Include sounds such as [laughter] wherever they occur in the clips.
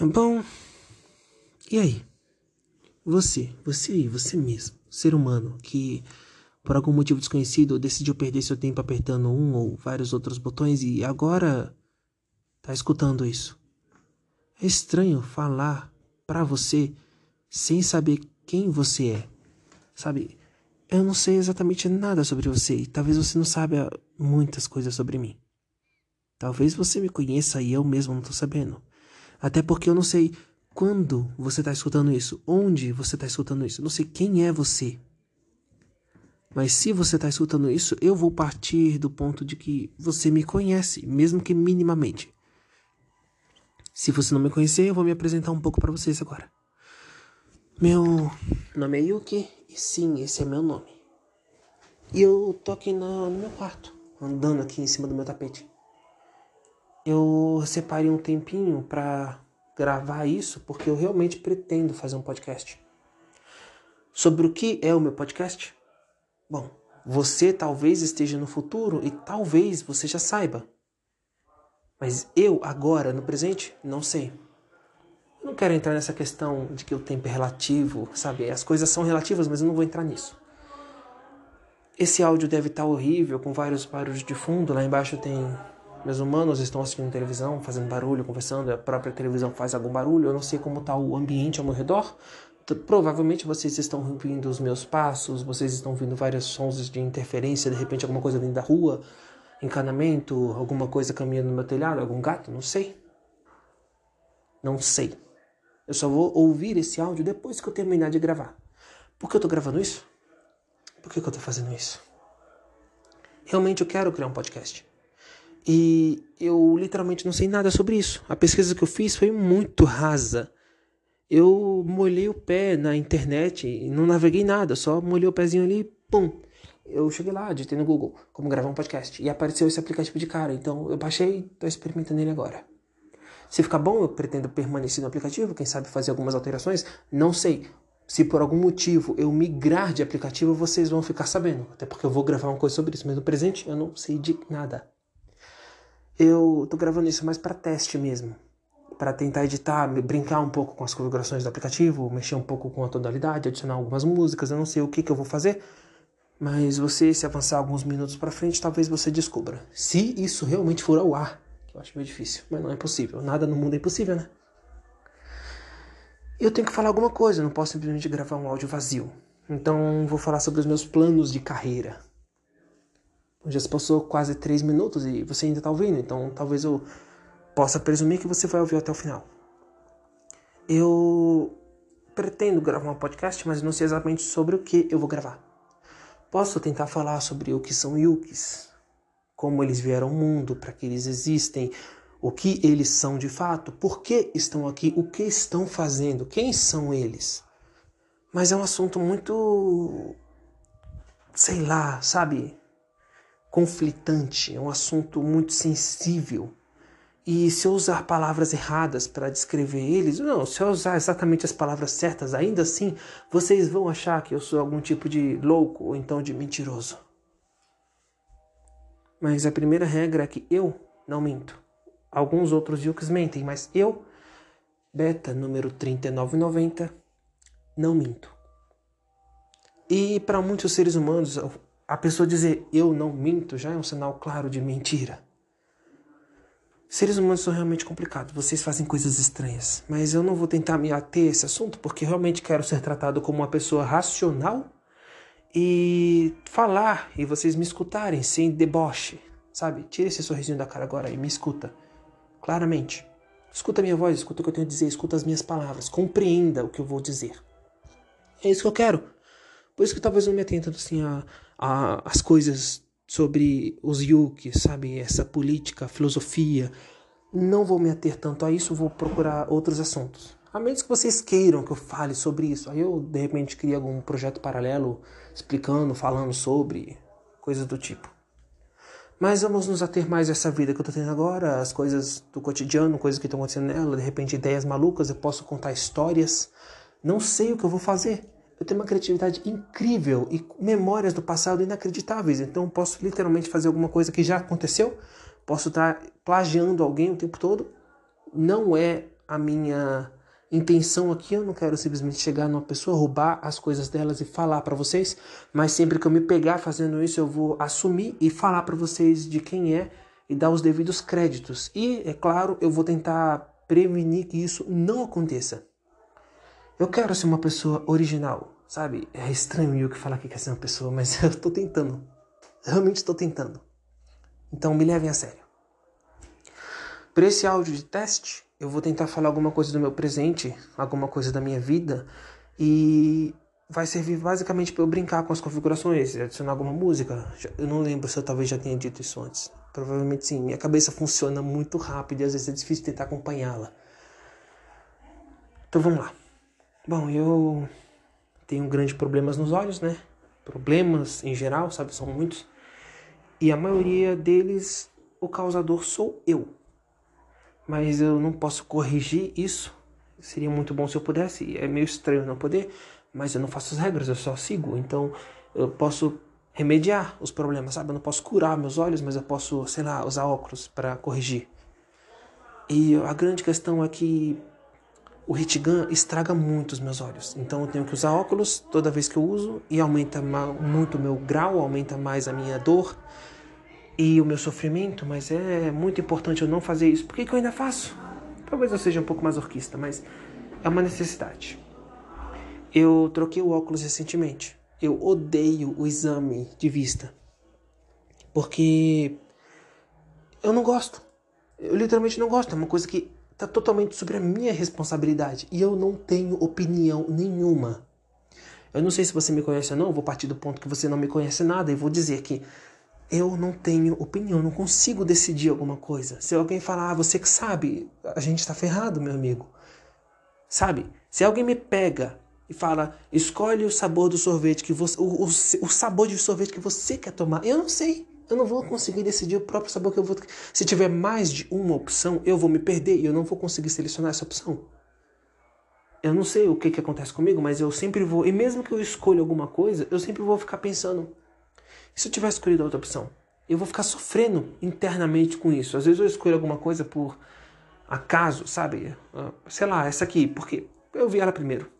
Bom, e aí? Você, você aí, você mesmo, ser humano que por algum motivo desconhecido decidiu perder seu tempo apertando um ou vários outros botões e agora tá escutando isso. É estranho falar para você sem saber quem você é. Sabe, eu não sei exatamente nada sobre você e talvez você não saiba muitas coisas sobre mim. Talvez você me conheça e eu mesmo não tô sabendo. Até porque eu não sei quando você está escutando isso, onde você está escutando isso, não sei quem é você. Mas se você está escutando isso, eu vou partir do ponto de que você me conhece, mesmo que minimamente. Se você não me conhecer, eu vou me apresentar um pouco para vocês agora. Meu nome é Yuki e sim, esse é meu nome. E eu tô aqui no meu quarto, andando aqui em cima do meu tapete eu separei um tempinho para gravar isso porque eu realmente pretendo fazer um podcast. Sobre o que é o meu podcast? Bom, você talvez esteja no futuro e talvez você já saiba. Mas eu, agora, no presente, não sei. Eu não quero entrar nessa questão de que o tempo é relativo, sabe? As coisas são relativas, mas eu não vou entrar nisso. Esse áudio deve estar horrível, com vários barulhos de fundo. Lá embaixo tem meus humanos estão assistindo televisão, fazendo barulho, conversando, a própria televisão faz algum barulho, eu não sei como está o ambiente ao meu redor. Provavelmente vocês estão ouvindo os meus passos, vocês estão ouvindo vários sons de interferência, de repente alguma coisa vindo da rua, encanamento, alguma coisa caminhando no meu telhado, algum gato, não sei. Não sei. Eu só vou ouvir esse áudio depois que eu terminar de gravar. Por que eu tô gravando isso? Por que, que eu tô fazendo isso? Realmente eu quero criar um podcast. E eu literalmente não sei nada sobre isso. A pesquisa que eu fiz foi muito rasa. Eu molhei o pé na internet e não naveguei nada, só molhei o pezinho ali, pum. Eu cheguei lá, digitei no Google como gravar um podcast e apareceu esse aplicativo de cara. Então eu baixei e experimentando ele agora. Se ficar bom, eu pretendo permanecer no aplicativo, quem sabe fazer algumas alterações, não sei. Se por algum motivo eu migrar de aplicativo, vocês vão ficar sabendo. Até porque eu vou gravar uma coisa sobre isso, mas no presente eu não sei de nada. Eu tô gravando isso mais para teste mesmo, para tentar editar, brincar um pouco com as configurações do aplicativo, mexer um pouco com a tonalidade, adicionar algumas músicas, eu não sei o que que eu vou fazer, mas você se avançar alguns minutos para frente, talvez você descubra. Se isso realmente for ao ar, que eu acho meio difícil, mas não é possível. Nada no mundo é impossível, né? Eu tenho que falar alguma coisa, não posso simplesmente gravar um áudio vazio. Então vou falar sobre os meus planos de carreira já se passou quase três minutos e você ainda está ouvindo, então talvez eu possa presumir que você vai ouvir até o final. Eu pretendo gravar um podcast, mas não sei exatamente sobre o que eu vou gravar. Posso tentar falar sobre o que são yukis, como eles vieram ao mundo, para que eles existem, o que eles são de fato, por que estão aqui, o que estão fazendo, quem são eles. Mas é um assunto muito. sei lá, sabe? Conflitante, é um assunto muito sensível. E se eu usar palavras erradas para descrever eles, não, se eu usar exatamente as palavras certas, ainda assim vocês vão achar que eu sou algum tipo de louco ou então de mentiroso. Mas a primeira regra é que eu não minto. Alguns outros yukis mentem, mas eu, beta número 3990, não minto. E para muitos seres humanos, a pessoa dizer eu não minto já é um sinal claro de mentira. Seres humanos são realmente complicados, vocês fazem coisas estranhas, mas eu não vou tentar me ater a esse assunto porque realmente quero ser tratado como uma pessoa racional e falar e vocês me escutarem sem deboche, sabe? Tira esse sorrisinho da cara agora e me escuta claramente. Escuta a minha voz, escuta o que eu tenho a dizer, escuta as minhas palavras, compreenda o que eu vou dizer. É isso que eu quero. Por isso que talvez eu me atenta assim a, a, as coisas sobre os yukis, sabe? Essa política, filosofia. Não vou me ater tanto a isso, vou procurar outros assuntos. A menos que vocês queiram que eu fale sobre isso. Aí eu, de repente, crio algum projeto paralelo explicando, falando sobre, coisas do tipo. Mas vamos nos ater mais a essa vida que eu tô tendo agora, as coisas do cotidiano, coisas que estão acontecendo nela, de repente ideias malucas, eu posso contar histórias. Não sei o que eu vou fazer. Eu tenho uma criatividade incrível e memórias do passado inacreditáveis. Então, posso literalmente fazer alguma coisa que já aconteceu. Posso estar plagiando alguém o tempo todo. Não é a minha intenção aqui, eu não quero simplesmente chegar numa pessoa, roubar as coisas delas e falar para vocês, mas sempre que eu me pegar fazendo isso, eu vou assumir e falar para vocês de quem é e dar os devidos créditos. E, é claro, eu vou tentar prevenir que isso não aconteça. Eu quero ser uma pessoa original, sabe? É estranho eu que falar que quer ser uma pessoa, mas [laughs] eu tô tentando. Realmente estou tentando. Então me levem a sério. Para esse áudio de teste, eu vou tentar falar alguma coisa do meu presente, alguma coisa da minha vida e vai servir basicamente para eu brincar com as configurações, adicionar alguma música. Eu não lembro se eu talvez já tenha dito isso antes. Provavelmente sim. Minha cabeça funciona muito rápido e às vezes é difícil tentar acompanhá-la. Então vamos lá. Bom, eu tenho grandes problemas nos olhos, né? Problemas em geral, sabe? São muitos. E a maioria deles, o causador sou eu mas eu não posso corrigir isso. Seria muito bom se eu pudesse. É meio estranho não poder, mas eu não faço as regras, eu só sigo. Então eu posso remediar os problemas, sabe? Eu não posso curar meus olhos, mas eu posso, sei lá, usar óculos para corrigir. E a grande questão é que o Hitigan estraga muito os meus olhos. Então eu tenho que usar óculos toda vez que eu uso e aumenta muito o meu grau, aumenta mais a minha dor e o meu sofrimento, mas é muito importante eu não fazer isso. Por que, que eu ainda faço? Talvez eu seja um pouco mais orquista, mas é uma necessidade. Eu troquei o óculos recentemente. Eu odeio o exame de vista. Porque eu não gosto. Eu literalmente não gosto. É uma coisa que está totalmente sobre a minha responsabilidade. E eu não tenho opinião nenhuma. Eu não sei se você me conhece ou não, vou partir do ponto que você não me conhece nada e vou dizer que eu não tenho opinião, não consigo decidir alguma coisa. Se alguém falar, ah, você que sabe, a gente está ferrado, meu amigo. Sabe? Se alguém me pega e fala, escolhe o sabor do sorvete que você, o, o, o sabor de sorvete que você quer tomar, eu não sei. Eu não vou conseguir decidir o próprio sabor que eu vou. Se tiver mais de uma opção, eu vou me perder e eu não vou conseguir selecionar essa opção. Eu não sei o que, que acontece comigo, mas eu sempre vou. E mesmo que eu escolha alguma coisa, eu sempre vou ficar pensando: e se eu tivesse escolhido outra opção? Eu vou ficar sofrendo internamente com isso. Às vezes eu escolho alguma coisa por acaso, sabe? Ah, sei lá, essa aqui, porque eu vi ela primeiro.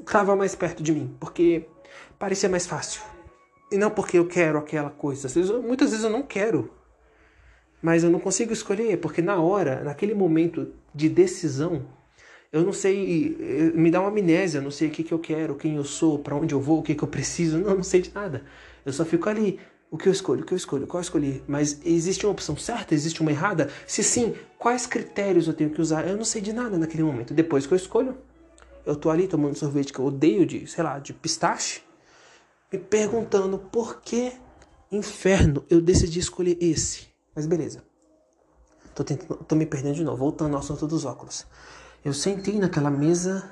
Estava mais perto de mim, porque parecia mais fácil. E não porque eu quero aquela coisa. Muitas vezes eu não quero. Mas eu não consigo escolher, porque na hora, naquele momento de decisão, eu não sei, me dá uma amnésia, eu não sei o que, que eu quero, quem eu sou, para onde eu vou, o que, que eu preciso, [laughs] não, não sei de nada. Eu só fico ali. O que eu escolho? O que eu escolho? Qual eu escolhi? Mas existe uma opção certa? Existe uma errada? Se sim, quais critérios eu tenho que usar? Eu não sei de nada naquele momento. Depois que eu escolho, eu tô ali tomando sorvete que eu odeio de, sei lá, de pistache, me perguntando por que inferno eu decidi escolher esse. Mas beleza. Tô, tentando, tô me perdendo de novo. Voltando ao assunto dos óculos. Eu sentei naquela mesa,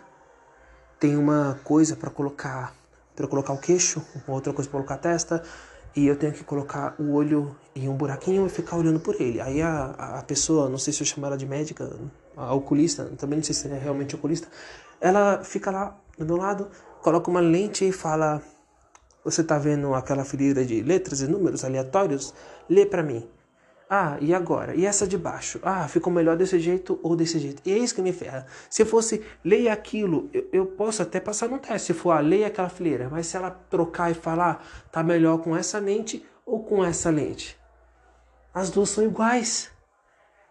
tem uma coisa para colocar para colocar o queixo, outra coisa para colocar a testa, e eu tenho que colocar o olho em um buraquinho e ficar olhando por ele. Aí a, a pessoa, não sei se eu chamo ela de médica, a oculista, também não sei se é realmente oculista, ela fica lá do meu lado, coloca uma lente e fala: Você tá vendo aquela fileira de letras e números aleatórios? Lê para mim. Ah, e agora? E essa de baixo? Ah, ficou melhor desse jeito ou desse jeito? E é isso que me ferra. Se fosse leia aquilo, eu, eu posso até passar no teste. Se for, ah, leia aquela fileira. Mas se ela trocar e falar, tá melhor com essa lente ou com essa lente? As duas são iguais.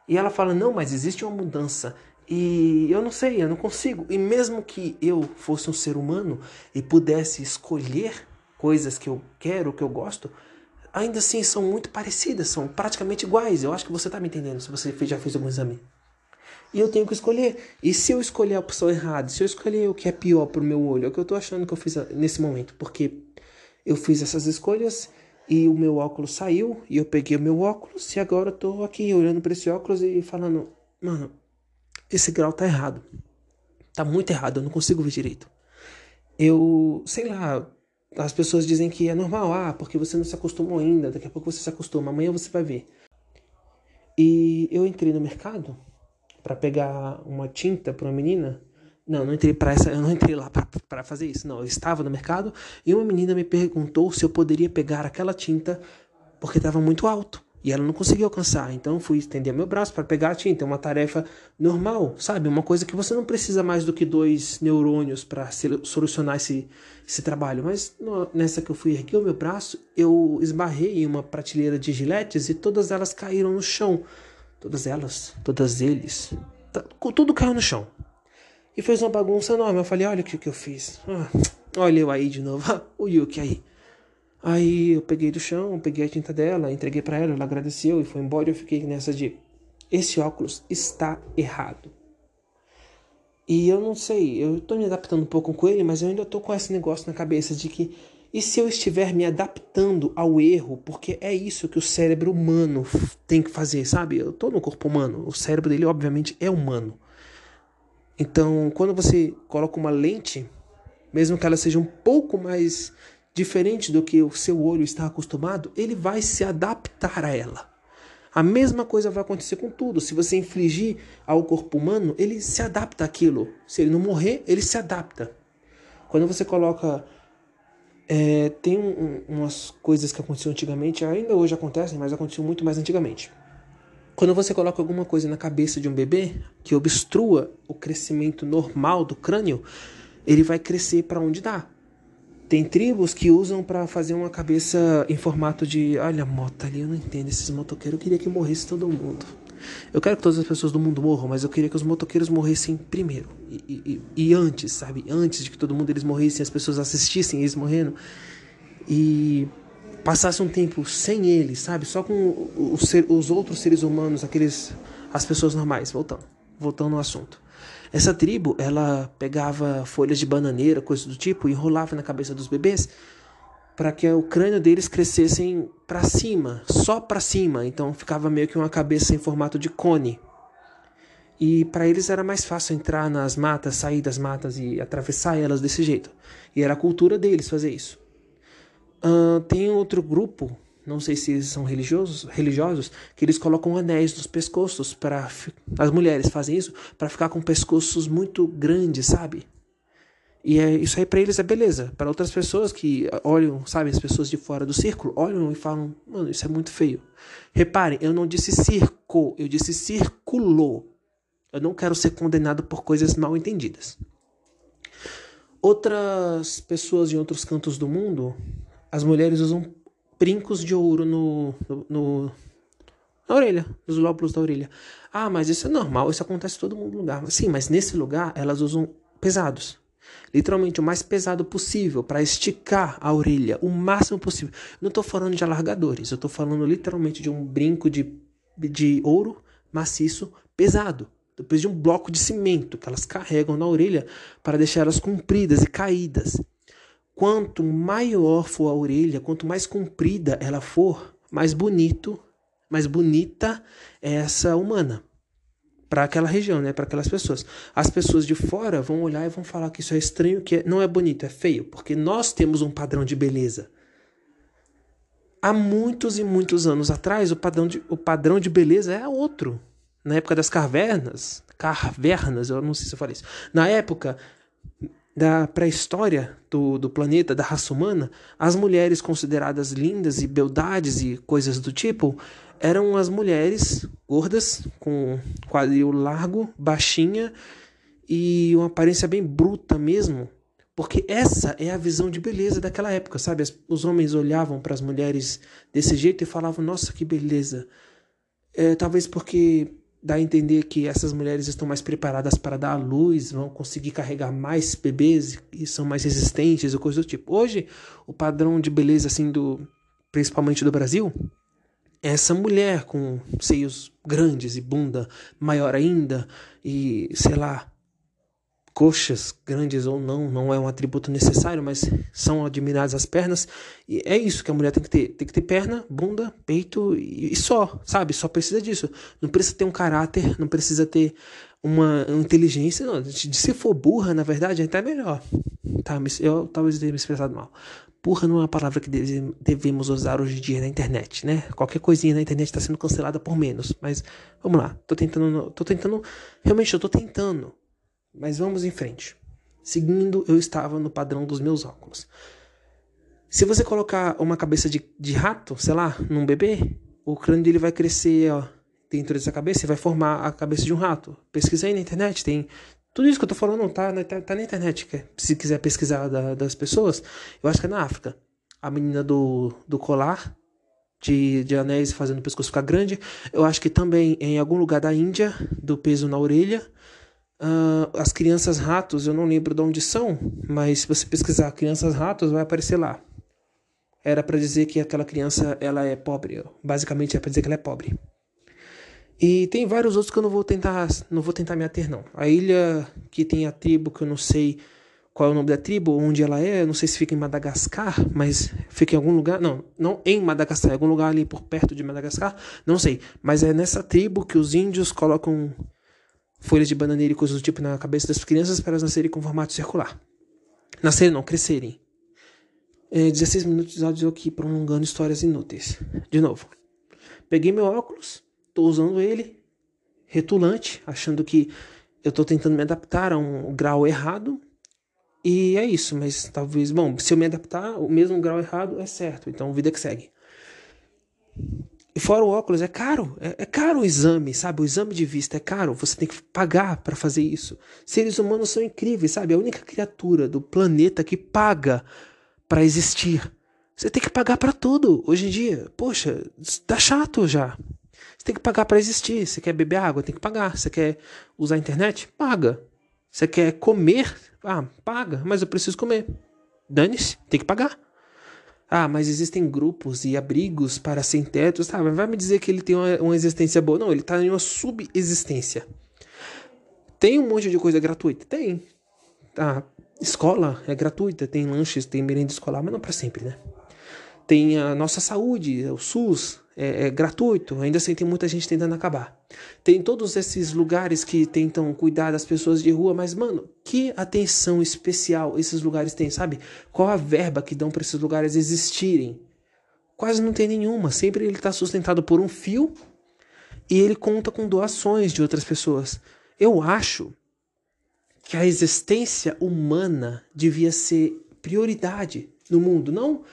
E ela fala, não, mas existe uma mudança. E eu não sei, eu não consigo. E mesmo que eu fosse um ser humano e pudesse escolher coisas que eu quero, que eu gosto, ainda assim são muito parecidas, são praticamente iguais. Eu acho que você está me entendendo se você já fez algum exame. E eu tenho que escolher. E se eu escolher a opção errada, se eu escolher o que é pior para o meu olho, é o que eu estou achando que eu fiz nesse momento, porque eu fiz essas escolhas e o meu óculos saiu e eu peguei o meu óculos e agora eu tô aqui olhando para esse óculos e falando, mano, esse grau tá errado. Tá muito errado, eu não consigo ver direito. Eu, sei lá, as pessoas dizem que é normal, ah, porque você não se acostumou ainda, daqui a pouco você se acostuma, amanhã você vai ver. E eu entrei no mercado para pegar uma tinta para uma menina. Não, não entrei para essa, eu não entrei lá para fazer isso. Não, eu estava no mercado e uma menina me perguntou se eu poderia pegar aquela tinta porque estava muito alto. E ela não conseguiu alcançar. Então fui estender meu braço para pegar a tinta. É uma tarefa normal, sabe? Uma coisa que você não precisa mais do que dois neurônios para solucionar esse, esse trabalho. Mas no, nessa que eu fui erguer o meu braço, eu esbarrei em uma prateleira de giletes e todas elas caíram no chão. Todas elas, todas eles. Tudo caiu no chão. E fez uma bagunça enorme. Eu falei, olha o que, que eu fiz. Ah, olha eu aí de novo. [laughs] o Yuki aí. Aí eu peguei do chão, peguei a tinta dela, entreguei para ela, ela agradeceu e foi embora. Eu fiquei nessa de: esse óculos está errado. E eu não sei, eu tô me adaptando um pouco com ele, mas eu ainda tô com esse negócio na cabeça de que e se eu estiver me adaptando ao erro, porque é isso que o cérebro humano tem que fazer, sabe? Eu tô no corpo humano, o cérebro dele obviamente é humano. Então, quando você coloca uma lente, mesmo que ela seja um pouco mais diferente do que o seu olho está acostumado, ele vai se adaptar a ela. A mesma coisa vai acontecer com tudo. Se você infligir ao corpo humano, ele se adapta àquilo. Se ele não morrer, ele se adapta. Quando você coloca. É, tem um, umas coisas que aconteciam antigamente, ainda hoje acontecem, mas aconteciam muito mais antigamente. Quando você coloca alguma coisa na cabeça de um bebê que obstrua o crescimento normal do crânio, ele vai crescer para onde dá. Tem tribos que usam para fazer uma cabeça em formato de. Olha moto ali, eu não entendo. Esses motoqueiros, eu queria que morresse todo mundo. Eu quero que todas as pessoas do mundo morram, mas eu queria que os motoqueiros morressem primeiro. E, e, e antes, sabe? Antes de que todo mundo eles morressem, as pessoas assistissem eles morrendo. E passasse um tempo sem eles, sabe? Só com os, os outros seres humanos, aqueles. as pessoas normais. Voltando. Voltando ao assunto. Essa tribo, ela pegava folhas de bananeira, coisas do tipo, e enrolava na cabeça dos bebês para que o crânio deles crescessem para cima, só para cima. Então ficava meio que uma cabeça em formato de cone. E para eles era mais fácil entrar nas matas, sair das matas e atravessar elas desse jeito. E era a cultura deles fazer isso. Uh, tem outro grupo não sei se são religiosos, religiosos, que eles colocam anéis nos pescoços para as mulheres fazem isso para ficar com pescoços muito grandes, sabe? E é, isso aí para eles é beleza. Para outras pessoas que olham, sabe, as pessoas de fora do círculo, olham e falam: "Mano, isso é muito feio". Reparem, eu não disse circo, eu disse círculo. Eu não quero ser condenado por coisas mal entendidas. Outras pessoas em outros cantos do mundo, as mulheres usam brincos de ouro no, no, no, na orelha, nos lóbulos da orelha. Ah, mas isso é normal, isso acontece em todo mundo lugar. Sim, mas nesse lugar elas usam pesados. Literalmente o mais pesado possível para esticar a orelha o máximo possível. Não estou falando de alargadores, eu estou falando literalmente de um brinco de, de ouro maciço pesado. Depois de um bloco de cimento que elas carregam na orelha para deixar elas compridas e caídas. Quanto maior for a orelha, quanto mais comprida ela for, mais bonito, mais bonita é essa humana para aquela região, né, para aquelas pessoas. As pessoas de fora vão olhar e vão falar que isso é estranho, que não é bonito, é feio, porque nós temos um padrão de beleza. Há muitos e muitos anos atrás, o padrão de, o padrão de beleza é outro. Na época das cavernas, cavernas, eu não sei se eu falei isso. Na época da pré-história do, do planeta, da raça humana, as mulheres consideradas lindas e beldades e coisas do tipo eram as mulheres gordas, com quadril largo, baixinha e uma aparência bem bruta mesmo. Porque essa é a visão de beleza daquela época, sabe? Os homens olhavam para as mulheres desse jeito e falavam: Nossa, que beleza. É, talvez porque dá a entender que essas mulheres estão mais preparadas para dar à luz, vão conseguir carregar mais bebês e são mais resistentes ou coisa do tipo. Hoje, o padrão de beleza assim do principalmente do Brasil é essa mulher com seios grandes e bunda maior ainda e sei lá, coxas grandes ou não, não é um atributo necessário, mas são admiradas as pernas. E é isso que a mulher tem que ter. Tem que ter perna, bunda, peito e, e só, sabe? Só precisa disso. Não precisa ter um caráter, não precisa ter uma, inteligência. Não. Se for burra, na verdade, é até melhor. Tá, eu talvez tenha me expressado mal. Burra não é uma palavra que devemos usar hoje em dia na internet, né? Qualquer coisinha na internet está sendo cancelada por menos. Mas vamos lá, tô tentando, tô tentando, realmente eu tô tentando mas vamos em frente. Seguindo, eu estava no padrão dos meus óculos. Se você colocar uma cabeça de, de rato, sei lá, num bebê, o crânio dele vai crescer ó, dentro dessa cabeça e vai formar a cabeça de um rato. Pesquisa aí na internet, tem tudo isso que eu tô falando tá, tá, tá na internet. Se quiser pesquisar da, das pessoas, eu acho que é na África. A menina do, do colar de, de anéis fazendo o pescoço ficar grande. Eu acho que também em algum lugar da Índia, do peso na orelha. Uh, as crianças ratos, eu não lembro de onde são, mas se você pesquisar crianças ratos, vai aparecer lá. Era para dizer que aquela criança ela é pobre. Basicamente é para dizer que ela é pobre. E tem vários outros que eu não vou tentar, não vou tentar me ater não. A ilha que tem a tribo que eu não sei qual é o nome da tribo, onde ela é, eu não sei se fica em Madagascar, mas fica em algum lugar, não, não em Madagascar, em algum lugar ali por perto de Madagascar, não sei, mas é nessa tribo que os índios colocam folhas de bananeira e coisas do tipo na cabeça das crianças para elas nascerem com formato circular. Nascerem não, crescerem. É, 16 minutos de áudio aqui prolongando histórias inúteis. De novo. Peguei meu óculos, tô usando ele, retulante, achando que eu tô tentando me adaptar a um grau errado, e é isso, mas talvez, bom, se eu me adaptar, o mesmo grau errado é certo, então vida que segue. E fora o óculos, é caro, é, é caro o exame, sabe? O exame de vista é caro, você tem que pagar para fazer isso. Seres humanos são incríveis, sabe? A única criatura do planeta que paga para existir. Você tem que pagar para tudo hoje em dia. Poxa, tá chato já. Você tem que pagar para existir. Você quer beber água, tem que pagar. Você quer usar a internet? Paga. Você quer comer? Ah, paga, mas eu preciso comer. Dane-se, tem que pagar. Ah, mas existem grupos e abrigos para sem tetos. Tá, mas vai me dizer que ele tem uma, uma existência boa. Não, ele está em uma subexistência. Tem um monte de coisa gratuita? Tem. A escola é gratuita, tem lanches, tem merenda escolar, mas não para sempre, né? Tem a nossa saúde, o SUS, é, é, gratuito, ainda assim tem muita gente tentando acabar. Tem todos esses lugares que tentam cuidar das pessoas de rua, mas mano, que atenção especial esses lugares têm, sabe? Qual a verba que dão para esses lugares existirem? Quase não tem nenhuma, sempre ele está sustentado por um fio e ele conta com doações de outras pessoas. Eu acho que a existência humana devia ser prioridade no mundo, não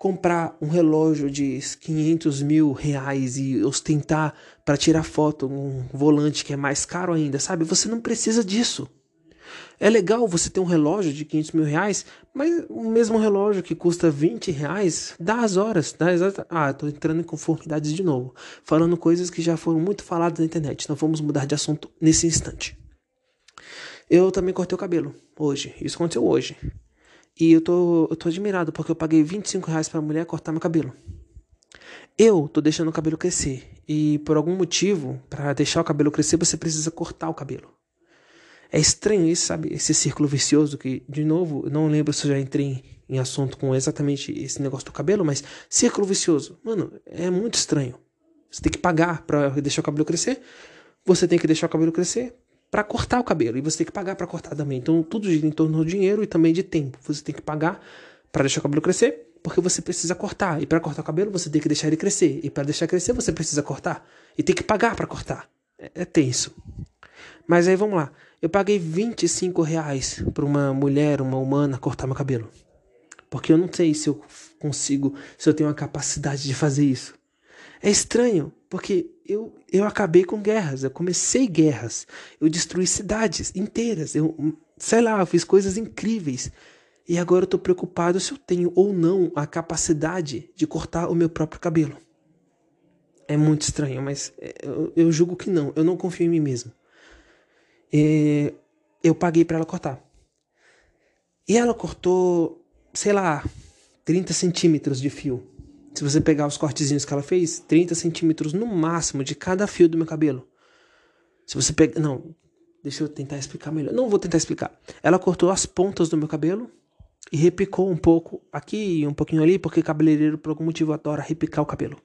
comprar um relógio de 500 mil reais e ostentar para tirar foto um volante que é mais caro ainda, sabe? Você não precisa disso. É legal você ter um relógio de 500 mil reais, mas o mesmo relógio que custa 20 reais dá as horas. Dá as... Ah, tô entrando em conformidades de novo. Falando coisas que já foram muito faladas na internet. Então vamos mudar de assunto nesse instante. Eu também cortei o cabelo hoje. Isso aconteceu hoje. E eu tô, eu tô admirado porque eu paguei 25 reais pra mulher cortar meu cabelo. Eu tô deixando o cabelo crescer. E por algum motivo, para deixar o cabelo crescer, você precisa cortar o cabelo. É estranho isso, sabe? Esse círculo vicioso que, de novo, não lembro se eu já entrei em assunto com exatamente esse negócio do cabelo, mas círculo vicioso. Mano, é muito estranho. Você tem que pagar para deixar o cabelo crescer. Você tem que deixar o cabelo crescer para cortar o cabelo e você tem que pagar para cortar também. Então tudo gira em torno do dinheiro e também de tempo. Você tem que pagar para deixar o cabelo crescer, porque você precisa cortar. E para cortar o cabelo você tem que deixar ele crescer. E para deixar crescer você precisa cortar e tem que pagar para cortar. É, é, tenso. Mas aí vamos lá. Eu paguei 25 reais para uma mulher, uma humana, cortar meu cabelo. Porque eu não sei se eu consigo, se eu tenho a capacidade de fazer isso. É estranho, porque eu, eu acabei com guerras, eu comecei guerras, eu destruí cidades inteiras, eu, sei lá, eu fiz coisas incríveis. E agora eu tô preocupado se eu tenho ou não a capacidade de cortar o meu próprio cabelo. É muito estranho, mas é, eu, eu julgo que não, eu não confio em mim mesmo. E eu paguei para ela cortar. E ela cortou, sei lá, 30 centímetros de fio. Se você pegar os cortezinhos que ela fez, 30 centímetros no máximo de cada fio do meu cabelo. Se você pegar. Não, deixa eu tentar explicar melhor. Não vou tentar explicar. Ela cortou as pontas do meu cabelo e repicou um pouco aqui e um pouquinho ali, porque cabeleireiro, por algum motivo, adora repicar o cabelo.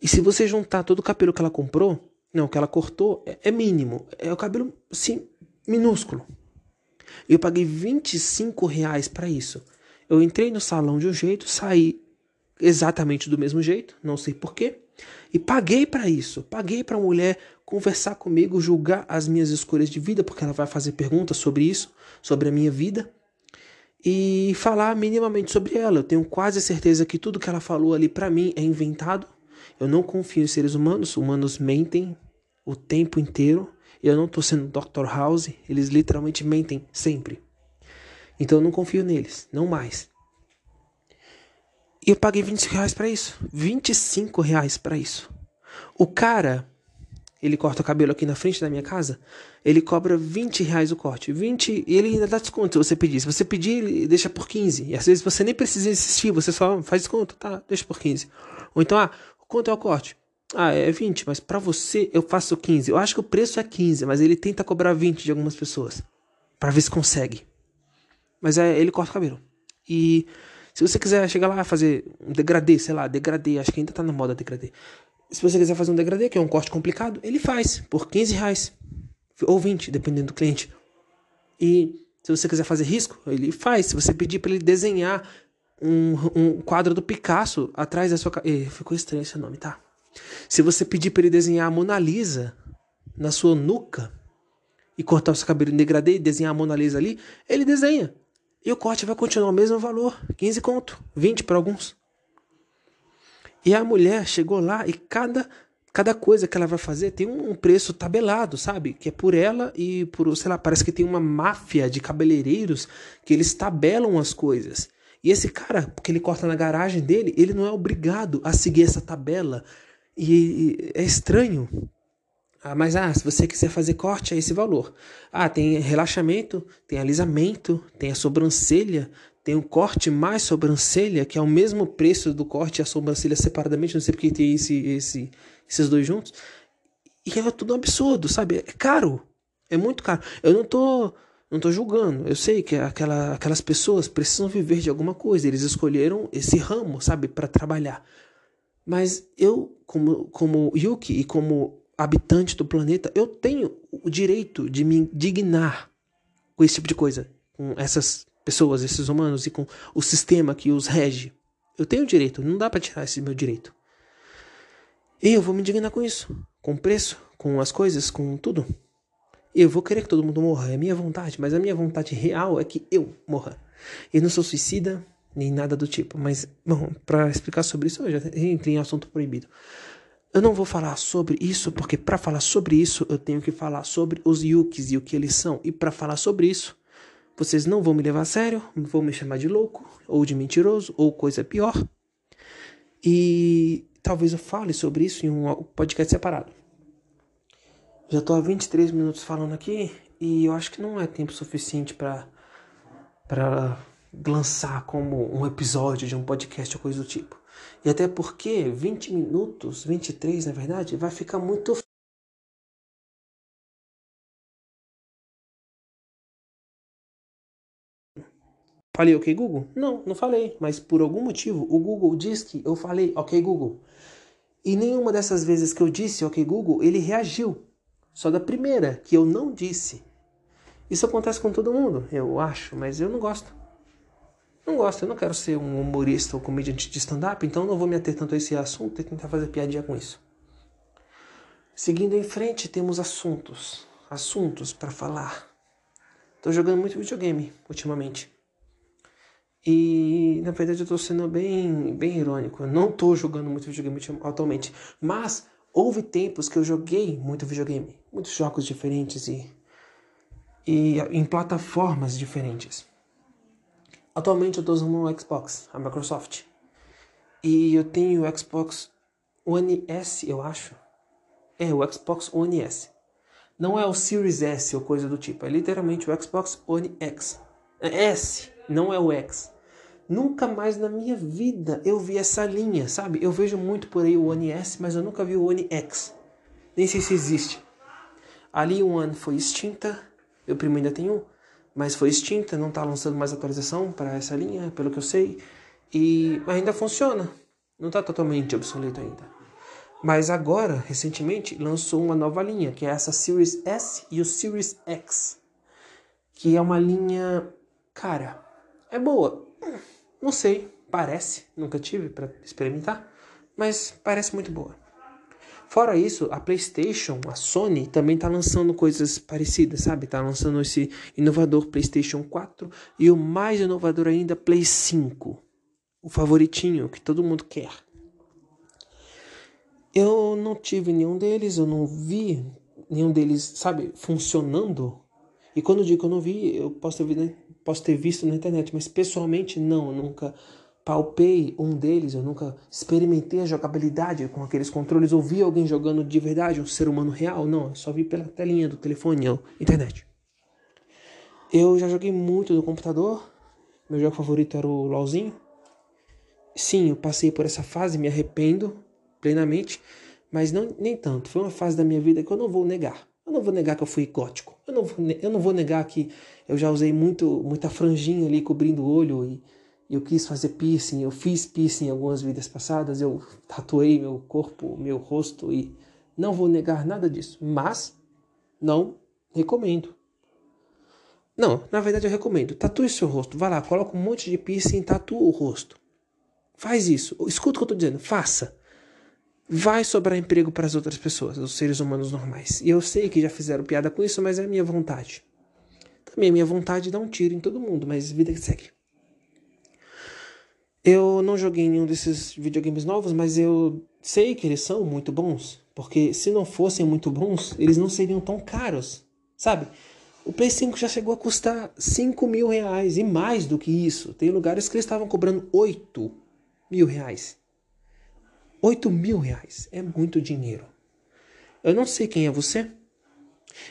E se você juntar todo o cabelo que ela comprou, não, que ela cortou, é, é mínimo. É o cabelo, sim, minúsculo. Eu paguei 25 reais para isso. Eu entrei no salão de um jeito, saí exatamente do mesmo jeito, não sei porquê. E paguei para isso, paguei para a mulher conversar comigo, julgar as minhas escolhas de vida, porque ela vai fazer perguntas sobre isso, sobre a minha vida, e falar minimamente sobre ela. Eu tenho quase certeza que tudo que ela falou ali para mim é inventado, Eu não confio em seres humanos. Humanos mentem o tempo inteiro. Eu não tô sendo Dr. House. Eles literalmente mentem sempre. Então eu não confio neles. Não mais. E eu paguei 25 reais pra isso. 25 reais pra isso. O cara ele corta o cabelo aqui na frente da minha casa, ele cobra 20 reais o corte. 20, e ele ainda dá desconto se você pedir. Se você pedir, ele deixa por 15. E às vezes você nem precisa insistir, você só faz desconto, tá? Deixa por 15. Ou então, ah, quanto é o corte? Ah, é 20, mas para você eu faço 15. Eu acho que o preço é 15, mas ele tenta cobrar 20 de algumas pessoas. para ver se consegue. Mas é, ele corta o cabelo. E se você quiser chegar lá fazer um degradê, sei lá, degradê, acho que ainda tá na moda degradê. Se você quiser fazer um degradê, que é um corte complicado, ele faz por 15 reais. Ou 20, dependendo do cliente. E se você quiser fazer risco, ele faz. Se você pedir para ele desenhar um, um, quadro do Picasso atrás da sua. Eh, ficou estranho esse nome, tá? Se você pedir para ele desenhar a Mona Lisa na sua nuca e cortar o seu cabelo em degradê e desenhar a Mona Lisa ali, ele desenha. E o corte vai continuar o mesmo valor, 15 conto, 20 para alguns. E a mulher chegou lá e cada cada coisa que ela vai fazer tem um preço tabelado, sabe? Que é por ela e por, sei lá, parece que tem uma máfia de cabeleireiros que eles tabelam as coisas. E esse cara, porque ele corta na garagem dele, ele não é obrigado a seguir essa tabela. E, e é estranho. Ah, mas ah, se você quiser fazer corte, é esse valor. Ah, tem relaxamento, tem alisamento, tem a sobrancelha, tem o corte mais sobrancelha, que é o mesmo preço do corte e a sobrancelha separadamente, não sei porque tem esse, esse, esses dois juntos. E é tudo um absurdo, sabe? É caro. É muito caro. Eu não tô, não tô julgando. Eu sei que aquela, aquelas pessoas precisam viver de alguma coisa. Eles escolheram esse ramo, sabe, para trabalhar. Mas eu, como, como Yuki e como habitante do planeta, eu tenho o direito de me indignar com esse tipo de coisa, com essas pessoas, esses humanos e com o sistema que os rege. Eu tenho direito, não dá para tirar esse meu direito. E eu vou me indignar com isso, com o preço, com as coisas, com tudo. Eu vou querer que todo mundo morra, é minha vontade, mas a minha vontade real é que eu morra. Eu não sou suicida, nem nada do tipo, mas, bom, para explicar sobre isso, eu já entrei em assunto proibido. Eu não vou falar sobre isso, porque para falar sobre isso, eu tenho que falar sobre os yukis e o que eles são. E para falar sobre isso, vocês não vão me levar a sério, vão me chamar de louco, ou de mentiroso, ou coisa pior. E talvez eu fale sobre isso em um podcast separado. Já estou há 23 minutos falando aqui e eu acho que não é tempo suficiente para para lançar como um episódio de um podcast ou coisa do tipo. E até porque 20 minutos, 23 na verdade, vai ficar muito Falei ok Google? Não, não falei, mas por algum motivo o Google diz que eu falei ok Google. E nenhuma dessas vezes que eu disse ok Google, ele reagiu. Só da primeira, que eu não disse. Isso acontece com todo mundo, eu acho, mas eu não gosto. Não gosto, eu não quero ser um humorista ou comediante de stand-up, então não vou me ater tanto a esse assunto e tentar fazer piadinha com isso. Seguindo em frente, temos assuntos. Assuntos para falar. Tô jogando muito videogame ultimamente. E na verdade eu tô sendo bem, bem irônico. Eu não tô jogando muito videogame atualmente. Mas houve tempos que eu joguei muito videogame. Muitos jogos diferentes e, e em plataformas diferentes. Atualmente eu tô usando o Xbox, a Microsoft. E eu tenho o Xbox One S, eu acho. É, o Xbox One S. Não é o Series S ou coisa do tipo. É literalmente o Xbox One X. É S, não é o X. Nunca mais na minha vida eu vi essa linha, sabe? Eu vejo muito por aí o One S, mas eu nunca vi o One X. Nem sei se existe. Ali o One foi extinta, eu primo ainda tenho um, mas foi extinta, não está lançando mais atualização para essa linha, pelo que eu sei. E ainda funciona, não está totalmente obsoleto ainda. Mas agora, recentemente, lançou uma nova linha, que é essa Series S e o Series X. Que é uma linha, cara, é boa. Não sei, parece, nunca tive para experimentar, mas parece muito boa. Fora isso, a PlayStation, a Sony também está lançando coisas parecidas, sabe? Tá lançando esse inovador PlayStation 4 e o mais inovador ainda, Play 5. O favoritinho que todo mundo quer. Eu não tive nenhum deles, eu não vi nenhum deles, sabe, funcionando. E quando eu digo que eu não vi, eu posso ter, posso ter visto na internet, mas pessoalmente não, eu nunca palpei um deles, eu nunca experimentei a jogabilidade com aqueles controles, ou vi alguém jogando de verdade, um ser humano real, não, eu só vi pela telinha do telefone internet. Eu já joguei muito no computador, meu jogo favorito era o LoLzinho. Sim, eu passei por essa fase, me arrependo plenamente, mas não nem tanto. Foi uma fase da minha vida que eu não vou negar. Eu não vou negar que eu fui gótico. Eu não vou, eu não vou negar que eu já usei muito, muita franjinha ali cobrindo o olho e eu quis fazer piercing. Eu fiz piercing em algumas vidas passadas. Eu tatuei meu corpo, meu rosto e não vou negar nada disso. Mas não recomendo. Não, na verdade eu recomendo. Tatue seu rosto. Vai lá, coloca um monte de piercing tatua o rosto. Faz isso. Escuta o que eu tô dizendo. Faça. Vai sobrar emprego para as outras pessoas, os seres humanos normais. E eu sei que já fizeram piada com isso, mas é a minha vontade. Também é minha vontade de dar um tiro em todo mundo, mas vida que segue. Eu não joguei nenhum desses videogames novos, mas eu sei que eles são muito bons. Porque se não fossem muito bons, eles não seriam tão caros. Sabe? O Play 5 já chegou a custar 5 mil reais e mais do que isso. Tem lugares que eles estavam cobrando 8 mil reais. 8 mil reais é muito dinheiro. Eu não sei quem é você.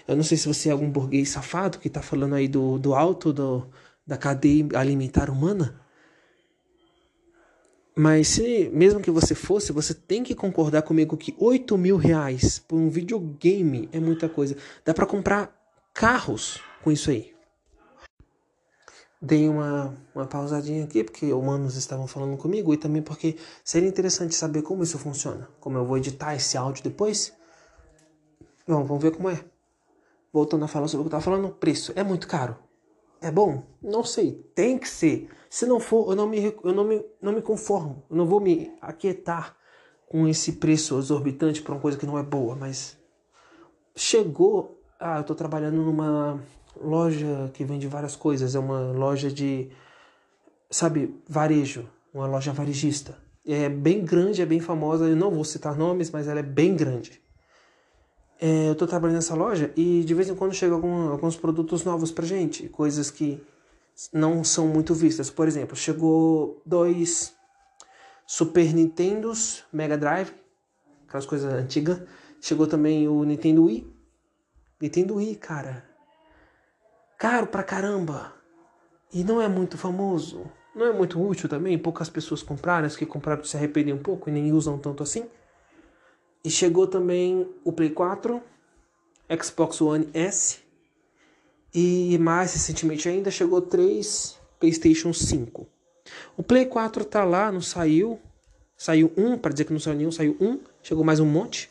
Eu não sei se você é algum burguês safado que está falando aí do, do alto do, da cadeia alimentar humana. Mas se mesmo que você fosse, você tem que concordar comigo que 8 mil reais por um videogame é muita coisa. Dá para comprar carros com isso aí. Dei uma, uma pausadinha aqui porque humanos estavam falando comigo e também porque seria interessante saber como isso funciona. Como eu vou editar esse áudio depois. Bom, vamos ver como é. Voltando a falar sobre o que eu estava falando, preço. É muito caro. É bom? Não sei. Tem que ser. Se não for, eu não me, eu não me, não me conformo. Eu não vou me aquietar com esse preço exorbitante para uma coisa que não é boa. Mas chegou ah, eu estou trabalhando numa loja que vende várias coisas, é uma loja de, sabe, varejo, uma loja varejista. É bem grande, é bem famosa, eu não vou citar nomes, mas ela é bem grande. É, eu estou trabalhando nessa loja e de vez em quando chegam algum, alguns produtos novos pra gente, coisas que não são muito vistas. Por exemplo, chegou dois Super Nintendos Mega Drive, aquelas coisas antigas. Chegou também o Nintendo Wii Nintendo Wii, cara. Caro pra caramba. E não é muito famoso. Não é muito útil também. Poucas pessoas compraram. As que compraram se arrependem um pouco e nem usam tanto assim. E chegou também o Play 4, Xbox One S. E mais recentemente ainda chegou três PlayStation 5. O Play 4 tá lá, não saiu. Saiu um, para dizer que não saiu nenhum, saiu um. Chegou mais um monte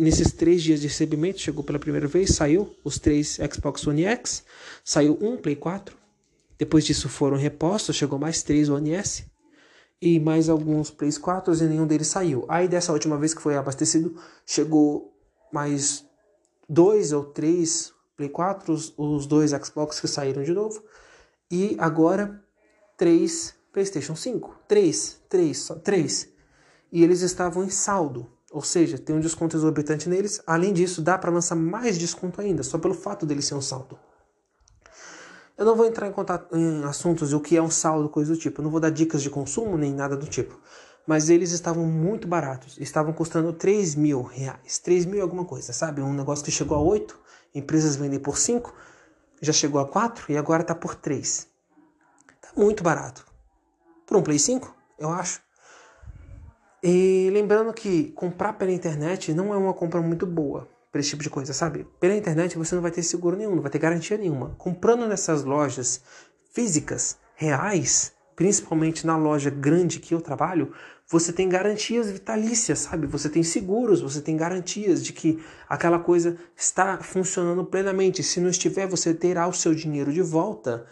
nesses três dias de recebimento, chegou pela primeira vez, saiu os três Xbox One X, saiu um Play 4. Depois disso foram repostos, chegou mais três One S e mais alguns Play 4 e nenhum deles saiu. Aí dessa última vez que foi abastecido, chegou mais dois ou três Play 4, os, dois Xbox que saíram de novo. E agora três PlayStation 5. Três, três, só três. E eles estavam em saldo. Ou seja, tem um desconto exorbitante neles. Além disso, dá para lançar mais desconto ainda, só pelo fato dele ser um saldo. Eu não vou entrar em contato em assuntos de o que é um saldo, coisa do tipo. Eu não vou dar dicas de consumo nem nada do tipo. Mas eles estavam muito baratos. Estavam custando 3 mil reais. 3 mil alguma coisa, sabe? Um negócio que chegou a 8. Empresas vendem por 5. Já chegou a 4 e agora está por 3. Tá muito barato. Por um Play 5, eu acho. E lembrando que comprar pela internet não é uma compra muito boa para esse tipo de coisa, sabe? Pela internet você não vai ter seguro nenhum, não vai ter garantia nenhuma. Comprando nessas lojas físicas, reais, principalmente na loja grande que eu trabalho, você tem garantias vitalícias, sabe? Você tem seguros, você tem garantias de que aquela coisa está funcionando plenamente. Se não estiver, você terá o seu dinheiro de volta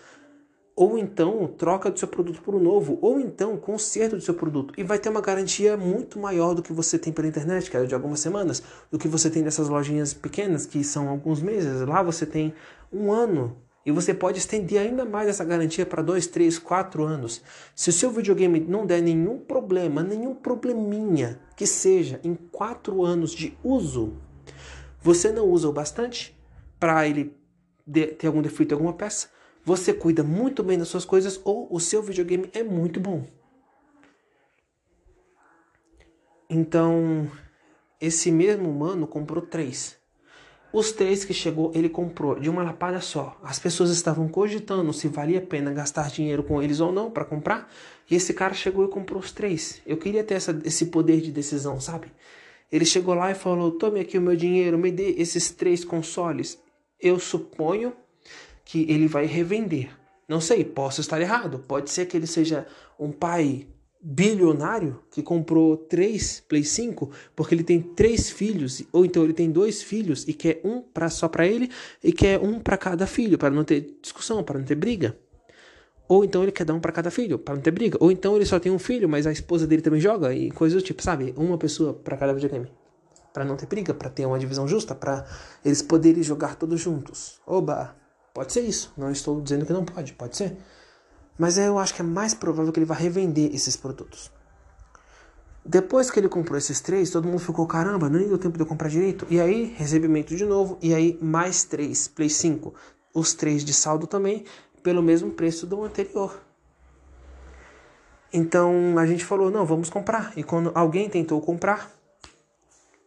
ou então troca do seu produto por um novo, ou então conserta do seu produto e vai ter uma garantia muito maior do que você tem pela internet, que é de algumas semanas, do que você tem nessas lojinhas pequenas que são alguns meses. Lá você tem um ano E você pode estender ainda mais essa garantia para 2, 3, 4 anos. Se o seu videogame não der nenhum problema, nenhum probleminha que seja em 4 anos de uso, você não usa o bastante para ele ter algum defeito em alguma peça, você cuida muito bem das suas coisas ou o seu videogame é muito bom. Então, esse mesmo mano comprou três. Os três que chegou, ele comprou de uma lapada só. As pessoas estavam cogitando se valia a pena gastar dinheiro com eles ou não para comprar. E esse cara chegou e comprou os três. Eu queria ter essa, esse poder de decisão, sabe? Ele chegou lá e falou: Tome aqui o meu dinheiro, me dê esses três consoles. Eu suponho que ele vai revender. Não sei, posso estar errado. Pode ser que ele seja um pai bilionário que comprou três Play 5 porque ele tem três filhos, ou então ele tem dois filhos e quer um pra, só para ele e quer um para cada filho, para não ter discussão, para não ter briga. Ou então ele quer dar um para cada filho, para não ter briga. Ou então ele só tem um filho, mas a esposa dele também joga e coisas do tipo, sabe? Uma pessoa para cada videogame. Para não ter briga, para ter uma divisão justa, para eles poderem jogar todos juntos. Oba! Pode ser isso. Não estou dizendo que não pode, pode ser. Mas eu acho que é mais provável que ele vá revender esses produtos. Depois que ele comprou esses três, todo mundo ficou, caramba, nem deu tempo de eu comprar direito. E aí, recebimento de novo, e aí mais três, Play 5. Os três de saldo também, pelo mesmo preço do anterior. Então a gente falou, não, vamos comprar. E quando alguém tentou comprar,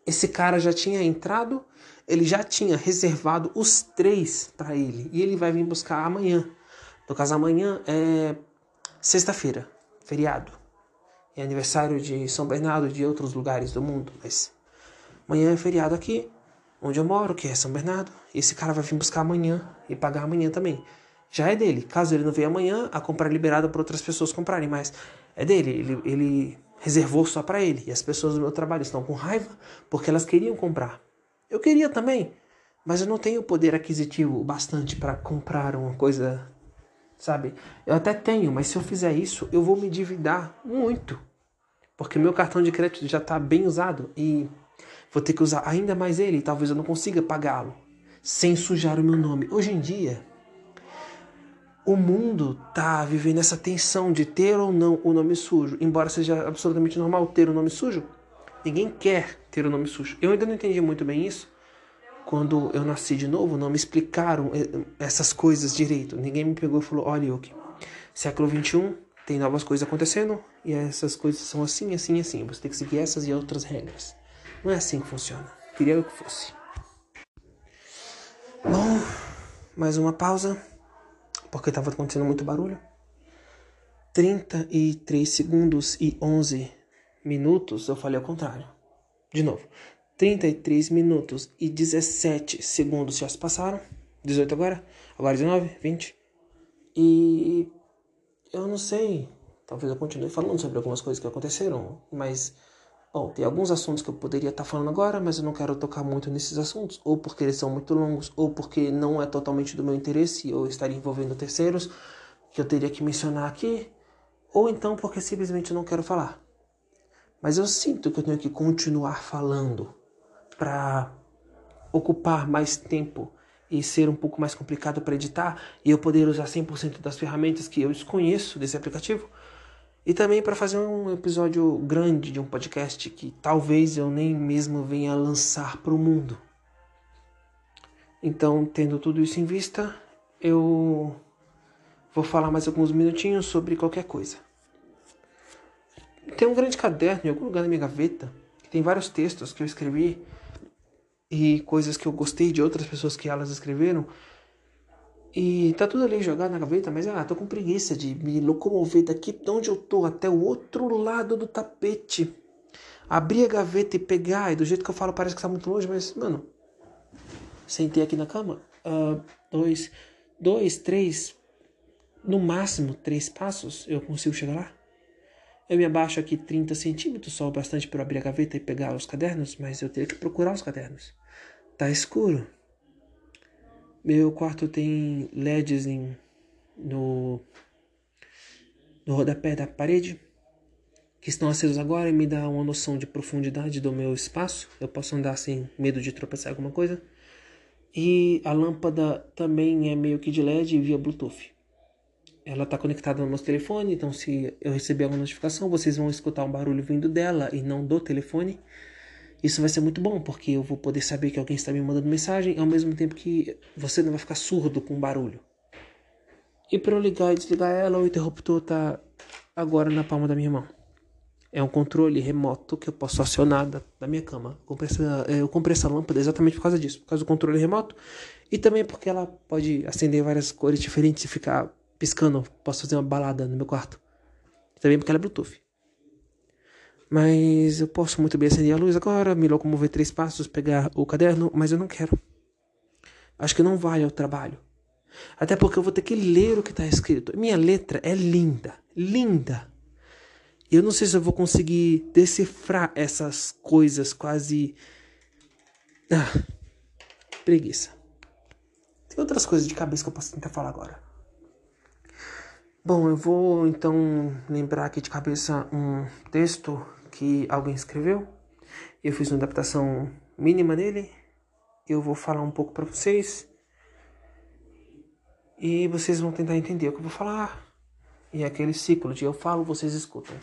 esse cara já tinha entrado, ele já tinha reservado os três para ele. E ele vai vir buscar amanhã. No caso, amanhã é sexta-feira, feriado. É aniversário de São Bernardo e de outros lugares do mundo, mas amanhã é feriado aqui, onde eu moro, que é São Bernardo. E esse cara vai vir buscar amanhã e pagar amanhã também. Já é dele. Caso ele não venha amanhã, a compra é liberada para outras pessoas comprarem, mas é dele. Ele, ele reservou só para ele. E as pessoas do meu trabalho estão com raiva porque elas queriam comprar. Eu queria também, mas eu não tenho poder aquisitivo bastante para comprar uma coisa sabe? Eu até tenho, mas se eu fizer isso, eu vou me endividar muito. Porque meu cartão de crédito já está bem usado e vou ter que usar ainda mais ele e talvez eu não consiga pagá-lo sem sujar o meu nome. Hoje em dia, o mundo tá vivendo essa tensão de ter ou não o nome sujo. Embora seja absolutamente normal ter o nome sujo, ninguém quer ter o nome sujo. Eu ainda não entendi muito bem isso, quando eu nasci de novo, não me explicaram eh, essas coisas direito. Ninguém me pegou e falou: olha, Yuki, século 21 tem novas coisas acontecendo e essas coisas são assim, assim, assim. Você tem que seguir essas e outras regras. Não é assim que funciona. Queria que fosse. Bom, mais uma pausa, porque estava acontecendo muito barulho. 33 segundos e 11 minutos, eu falei ao contrário. De novo, 33 minutos e 17 segundos já se passaram. 18 agora, agora 19, 20. E eu não sei, talvez eu continue falando sobre algumas coisas que aconteceram, mas bom, tem alguns assuntos que eu poderia estar falando agora, mas eu não quero tocar muito nesses assuntos, ou porque eles são muito longos, ou porque não é totalmente do meu interesse, ou estaria envolvendo terceiros que eu teria que mencionar aqui, ou então porque simplesmente eu não quero falar. Mas eu sinto que eu tenho que continuar falando para ocupar mais tempo e ser um pouco mais complicado para editar e eu poder usar 100% das ferramentas que eu desconheço desse aplicativo. E também para fazer um episódio grande de um podcast que talvez eu nem mesmo venha lançar para o mundo. Então, tendo tudo isso em vista, eu vou falar mais alguns minutinhos sobre qualquer coisa. Tem um grande caderno em algum lugar na minha gaveta que tem vários textos que eu escrevi e coisas que eu gostei de outras pessoas que elas escreveram. E tá tudo ali jogado na gaveta, mas ah, tô com preguiça de me locomover daqui de onde eu tô até o outro lado do tapete. Abrir a gaveta e pegar, e do jeito que eu falo parece que tá muito longe, mas, mano, sentei aqui na cama, uh, dois, dois, três, no máximo três passos eu consigo chegar lá. Eu me abaixo aqui 30 centímetros, só o bastante para abrir a gaveta e pegar os cadernos, mas eu teria que procurar os cadernos. Tá escuro. Meu quarto tem LEDs em, no, no rodapé da parede que estão acesos agora e me dá uma noção de profundidade do meu espaço. Eu posso andar sem medo de tropeçar alguma coisa. E a lâmpada também é meio que de LED via Bluetooth. Ela está conectada no nosso telefone, então se eu receber alguma notificação, vocês vão escutar um barulho vindo dela e não do telefone. Isso vai ser muito bom, porque eu vou poder saber que alguém está me mandando mensagem, ao mesmo tempo que você não vai ficar surdo com o barulho. E para eu ligar e desligar ela, o interruptor está agora na palma da minha mão. É um controle remoto que eu posso acionar da, da minha cama. Eu comprei, essa, eu comprei essa lâmpada exatamente por causa disso, por causa do controle remoto e também porque ela pode acender várias cores diferentes e ficar piscando. Posso fazer uma balada no meu quarto. Também porque ela é Bluetooth. Mas eu posso muito bem acender a luz agora, me locomover três passos, pegar o caderno, mas eu não quero. Acho que não vale o trabalho. Até porque eu vou ter que ler o que está escrito. Minha letra é linda, linda. Eu não sei se eu vou conseguir decifrar essas coisas quase. Ah, preguiça. Tem outras coisas de cabeça que eu posso tentar falar agora. Bom, eu vou então lembrar aqui de cabeça um texto que alguém escreveu. Eu fiz uma adaptação mínima dele. Eu vou falar um pouco para vocês. E vocês vão tentar entender o que eu vou falar. E é aquele ciclo de eu falo, vocês escutam.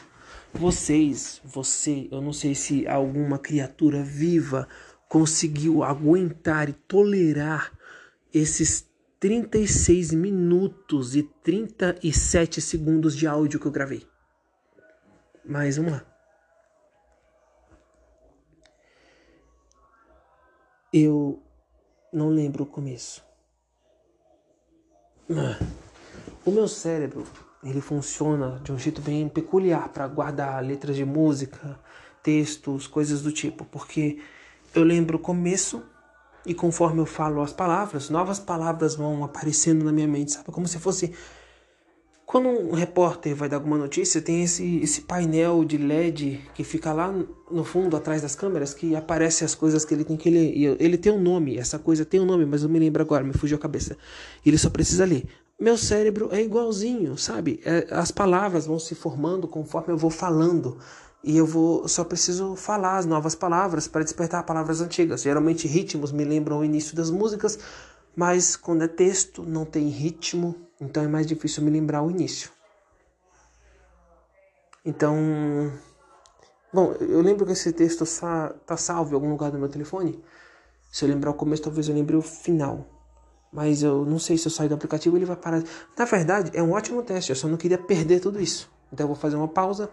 Vocês, você, eu não sei se alguma criatura viva conseguiu aguentar e tolerar esses 36 minutos e 37 segundos de áudio que eu gravei. Mas vamos lá. Eu não lembro o começo. Ah, o meu cérebro, ele funciona de um jeito bem peculiar para guardar letras de música, textos, coisas do tipo, porque eu lembro o começo e conforme eu falo as palavras, novas palavras vão aparecendo na minha mente, sabe? Como se fosse. Quando um repórter vai dar alguma notícia, tem esse, esse painel de LED que fica lá no fundo, atrás das câmeras, que aparece as coisas que ele tem que ler. E ele tem um nome, essa coisa tem um nome, mas eu me lembro agora, me fugiu a cabeça. Ele só precisa ler. Meu cérebro é igualzinho, sabe? É, as palavras vão se formando conforme eu vou falando e eu vou só preciso falar as novas palavras para despertar palavras antigas. Geralmente ritmos me lembram o início das músicas, mas quando é texto não tem ritmo, então é mais difícil me lembrar o início. Então, bom, eu lembro que esse texto está salvo em algum lugar do meu telefone. Se eu lembrar o começo, talvez eu lembre o final. Mas eu não sei se eu sair do aplicativo ele vai parar. Na verdade, é um ótimo teste. Eu só não queria perder tudo isso. Então eu vou fazer uma pausa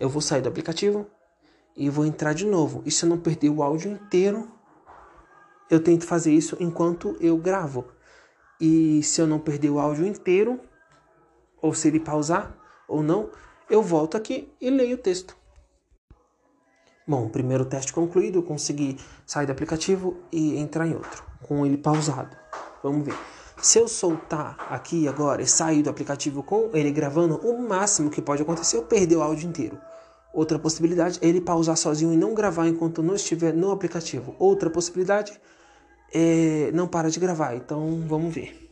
eu vou sair do aplicativo e vou entrar de novo. E se eu não perder o áudio inteiro, eu tento fazer isso enquanto eu gravo. E se eu não perder o áudio inteiro, ou se ele pausar ou não, eu volto aqui e leio o texto. Bom, primeiro teste concluído, eu consegui sair do aplicativo e entrar em outro, com ele pausado. Vamos ver. Se eu soltar aqui agora e sair do aplicativo com ele gravando, o máximo que pode acontecer é eu perder o áudio inteiro. Outra possibilidade é ele pausar sozinho e não gravar enquanto não estiver no aplicativo. Outra possibilidade é não para de gravar. Então vamos ver.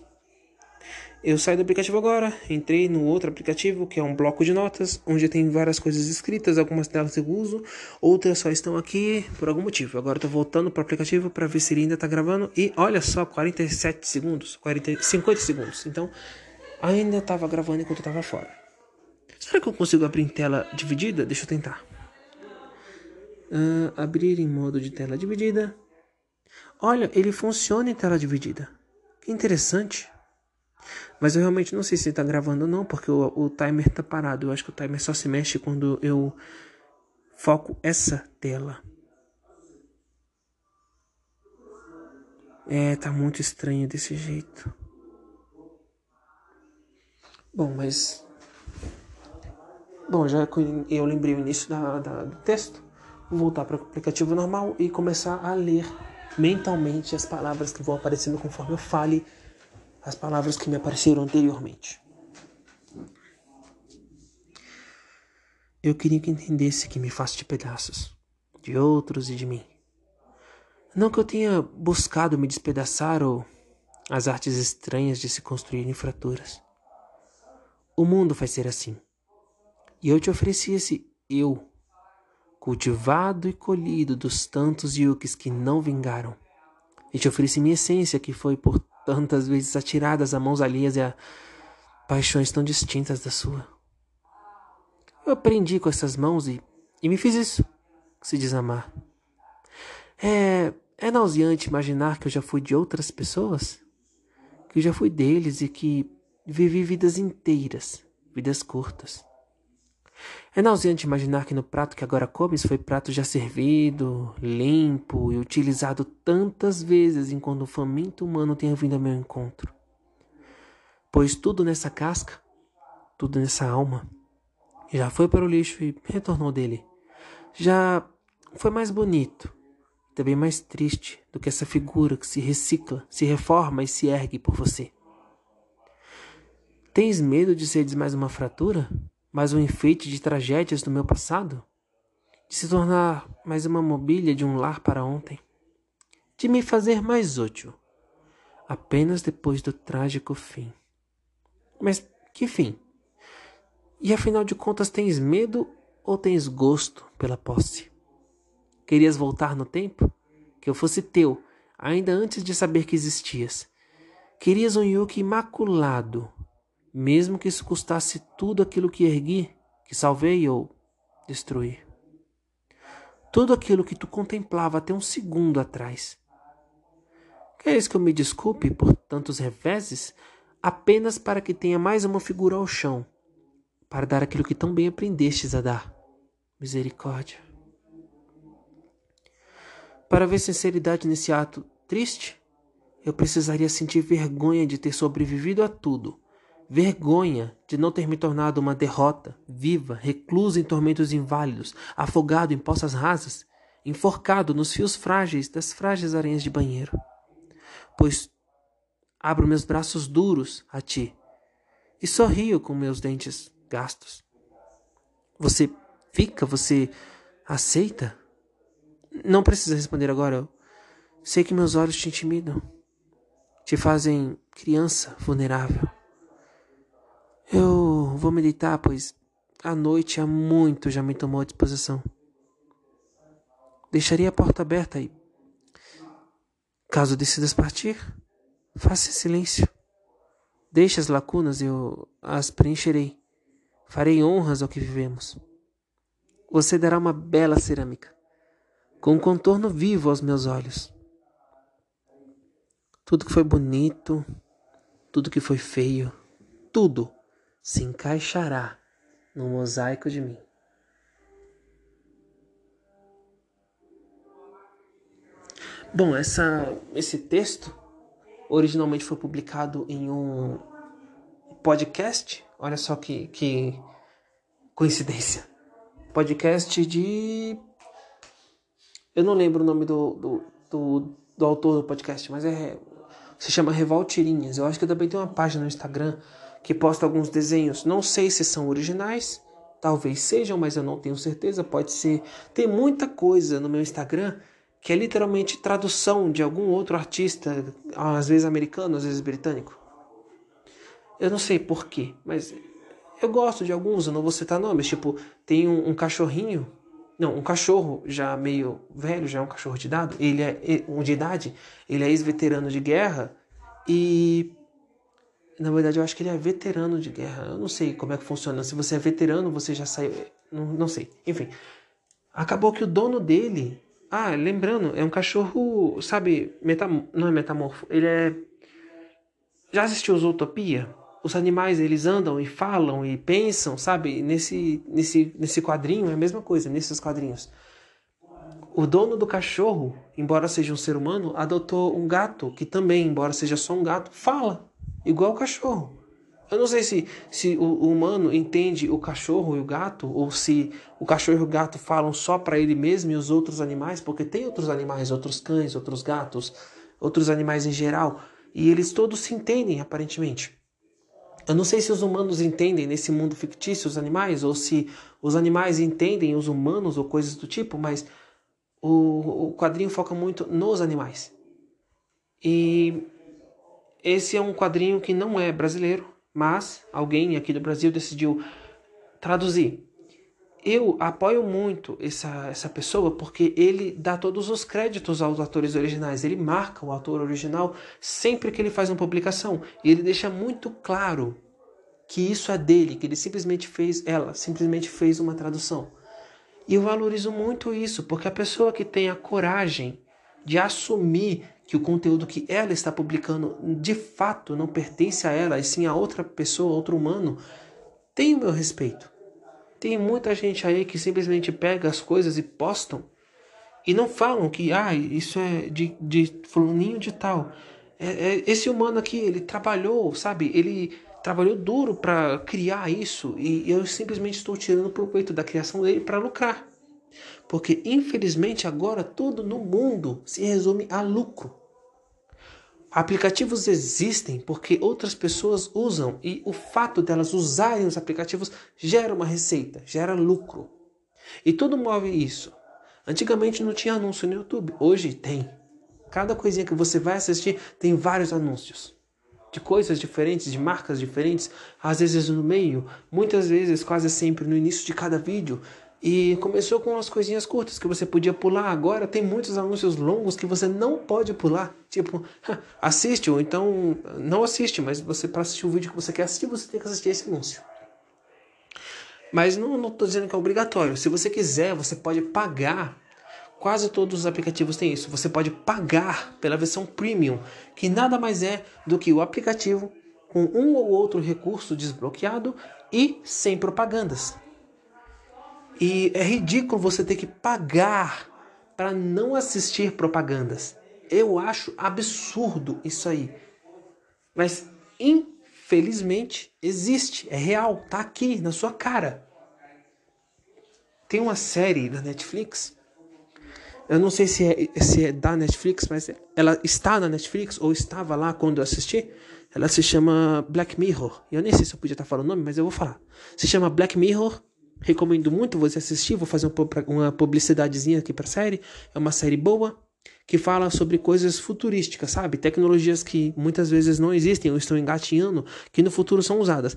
Eu saí do aplicativo agora, entrei no outro aplicativo que é um bloco de notas, onde tem várias coisas escritas, algumas delas eu uso, outras só estão aqui por algum motivo. Agora estou voltando para o aplicativo para ver se ele ainda está gravando e olha só, 47 segundos, 40, 50 segundos. Então ainda estava gravando enquanto estava fora. Será que eu consigo abrir em tela dividida? Deixa eu tentar. Uh, abrir em modo de tela dividida. Olha, ele funciona em tela dividida. Que interessante. Mas eu realmente não sei se está gravando ou não, porque o, o timer está parado. Eu acho que o timer só se mexe quando eu foco essa tela. É, tá muito estranho desse jeito. Bom, mas Bom, já que eu lembrei o início da, da, do texto, vou voltar para o aplicativo normal e começar a ler mentalmente as palavras que vão aparecendo conforme eu fale as palavras que me apareceram anteriormente. Eu queria que entendesse que me faço de pedaços, de outros e de mim. Não que eu tenha buscado me despedaçar ou as artes estranhas de se construir em fraturas. O mundo vai ser assim. E eu te ofereci esse eu, cultivado e colhido dos tantos yuques que não vingaram. e te ofereci minha essência, que foi por tantas vezes atiradas a mãos alheias e a paixões tão distintas da sua. Eu aprendi com essas mãos e, e me fiz isso, se diz amar. É, é nauseante imaginar que eu já fui de outras pessoas, que eu já fui deles e que vivi vidas inteiras, vidas curtas. É nauseante imaginar que no prato que agora comes foi prato já servido, limpo e utilizado tantas vezes enquanto o faminto humano tenha vindo ao meu encontro. Pois tudo nessa casca, tudo nessa alma, já foi para o lixo e retornou dele. Já foi mais bonito, também mais triste do que essa figura que se recicla, se reforma e se ergue por você. Tens medo de seres mais uma fratura? Mais um enfeite de tragédias do meu passado? De se tornar mais uma mobília de um lar para ontem? De me fazer mais útil, apenas depois do trágico fim. Mas que fim? E afinal de contas, tens medo ou tens gosto pela posse? Querias voltar no tempo? Que eu fosse teu, ainda antes de saber que existias. Querias um Yuki imaculado, mesmo que isso custasse tudo aquilo que ergui, que salvei ou destruí. Tudo aquilo que tu contemplava até um segundo atrás. Queres que eu me desculpe por tantos reveses apenas para que tenha mais uma figura ao chão, para dar aquilo que tão bem aprendestes a dar? Misericórdia. Para ver sinceridade nesse ato triste, eu precisaria sentir vergonha de ter sobrevivido a tudo Vergonha de não ter me tornado uma derrota, viva, reclusa em tormentos inválidos, afogado em poças rasas, enforcado nos fios frágeis das frágeis aranhas de banheiro. Pois abro meus braços duros a ti e sorrio com meus dentes gastos. Você fica, você aceita? Não precisa responder agora. Eu sei que meus olhos te intimidam, te fazem criança vulnerável. Eu vou meditar, pois a noite há muito já me tomou a disposição. Deixaria a porta aberta e, caso decidas partir, faça silêncio. Deixe as lacunas, eu as preencherei. Farei honras ao que vivemos. Você dará uma bela cerâmica, com um contorno vivo aos meus olhos. Tudo que foi bonito, tudo que foi feio, tudo se encaixará no mosaico de mim. Bom, essa, esse texto originalmente foi publicado em um podcast. Olha só que, que coincidência. Podcast de. Eu não lembro o nome do, do, do, do autor do podcast, mas é. Se chama Revoltirinhas. Eu acho que também tenho uma página no Instagram que posta alguns desenhos. Não sei se são originais, talvez sejam, mas eu não tenho certeza. Pode ser. Tem muita coisa no meu Instagram que é literalmente tradução de algum outro artista, às vezes americano, às vezes britânico. Eu não sei porquê, mas eu gosto de alguns, eu não vou citar nomes. Tipo, tem um, um cachorrinho, não, um cachorro já meio velho, já é um cachorro de idade, ele é um de idade, ele é ex-veterano de guerra e na verdade, eu acho que ele é veterano de guerra. Eu não sei como é que funciona. Se você é veterano, você já saiu. Não, não sei. Enfim. Acabou que o dono dele. Ah, lembrando, é um cachorro, sabe, metam... não é metamorfo, ele é. Já assistiu Zootopia? Os animais eles andam e falam e pensam, sabe? Nesse, nesse, nesse quadrinho é a mesma coisa, nesses quadrinhos. O dono do cachorro, embora seja um ser humano, adotou um gato que também, embora seja só um gato, fala igual o cachorro. Eu não sei se, se o, humano entende o cachorro e o gato, ou se o cachorro e o gato falam só para ele mesmo e os outros animais, porque tem outros animais, outros cães, outros gatos, outros animais em geral, e eles todos se entendem aparentemente. Eu não sei se os humanos entendem nesse mundo fictício os animais, ou se os animais entendem os humanos ou coisas do tipo, mas o, o quadrinho foca muito nos animais. E esse é um quadrinho que não é brasileiro, mas alguém aqui do Brasil decidiu traduzir. eu apoio muito essa, essa pessoa porque ele dá todos os créditos aos atores originais. Ele marca o ator original sempre que ele faz uma publicação. E ele deixa muito claro que isso é dele, que ele simplesmente fez, ela simplesmente fez uma tradução. E eu valorizo muito isso, porque a pessoa que tem a coragem de assumir que o conteúdo que ela está publicando de fato não pertence a ela, e sim a outra pessoa, outro humano, tem o meu respeito. Tem muita gente aí que simplesmente pega as coisas e postam e não falam que ah, isso é de, de fulaninho de tal. É, é, esse humano aqui, ele trabalhou, sabe? Ele trabalhou duro para criar isso e eu simplesmente estou tirando proveito da criação dele para lucrar. Porque infelizmente agora tudo no mundo se resume a lucro. Aplicativos existem porque outras pessoas usam e o fato delas usarem os aplicativos gera uma receita, gera lucro. E tudo move isso. Antigamente não tinha anúncio no YouTube, hoje tem. Cada coisinha que você vai assistir tem vários anúncios. De coisas diferentes, de marcas diferentes, às vezes no meio, muitas vezes, quase sempre no início de cada vídeo, e começou com umas coisinhas curtas que você podia pular. Agora tem muitos anúncios longos que você não pode pular. Tipo, [laughs] assiste ou então não assiste, mas você para assistir o vídeo que você quer assistir, você tem que assistir esse anúncio. Mas não estou dizendo que é obrigatório. Se você quiser, você pode pagar. Quase todos os aplicativos têm isso. Você pode pagar pela versão premium, que nada mais é do que o aplicativo com um ou outro recurso desbloqueado e sem propagandas. E é ridículo você ter que pagar para não assistir propagandas. Eu acho absurdo isso aí. Mas infelizmente existe, é real, tá aqui na sua cara. Tem uma série da Netflix. Eu não sei se é, se é da Netflix, mas ela está na Netflix ou estava lá quando eu assisti. Ela se chama Black Mirror. Eu nem sei se eu podia estar falando o nome, mas eu vou falar. Se chama Black Mirror Recomendo muito você assistir. Vou fazer uma publicidadezinha aqui para a série. É uma série boa que fala sobre coisas futurísticas, sabe? Tecnologias que muitas vezes não existem ou estão engatinhando, que no futuro são usadas.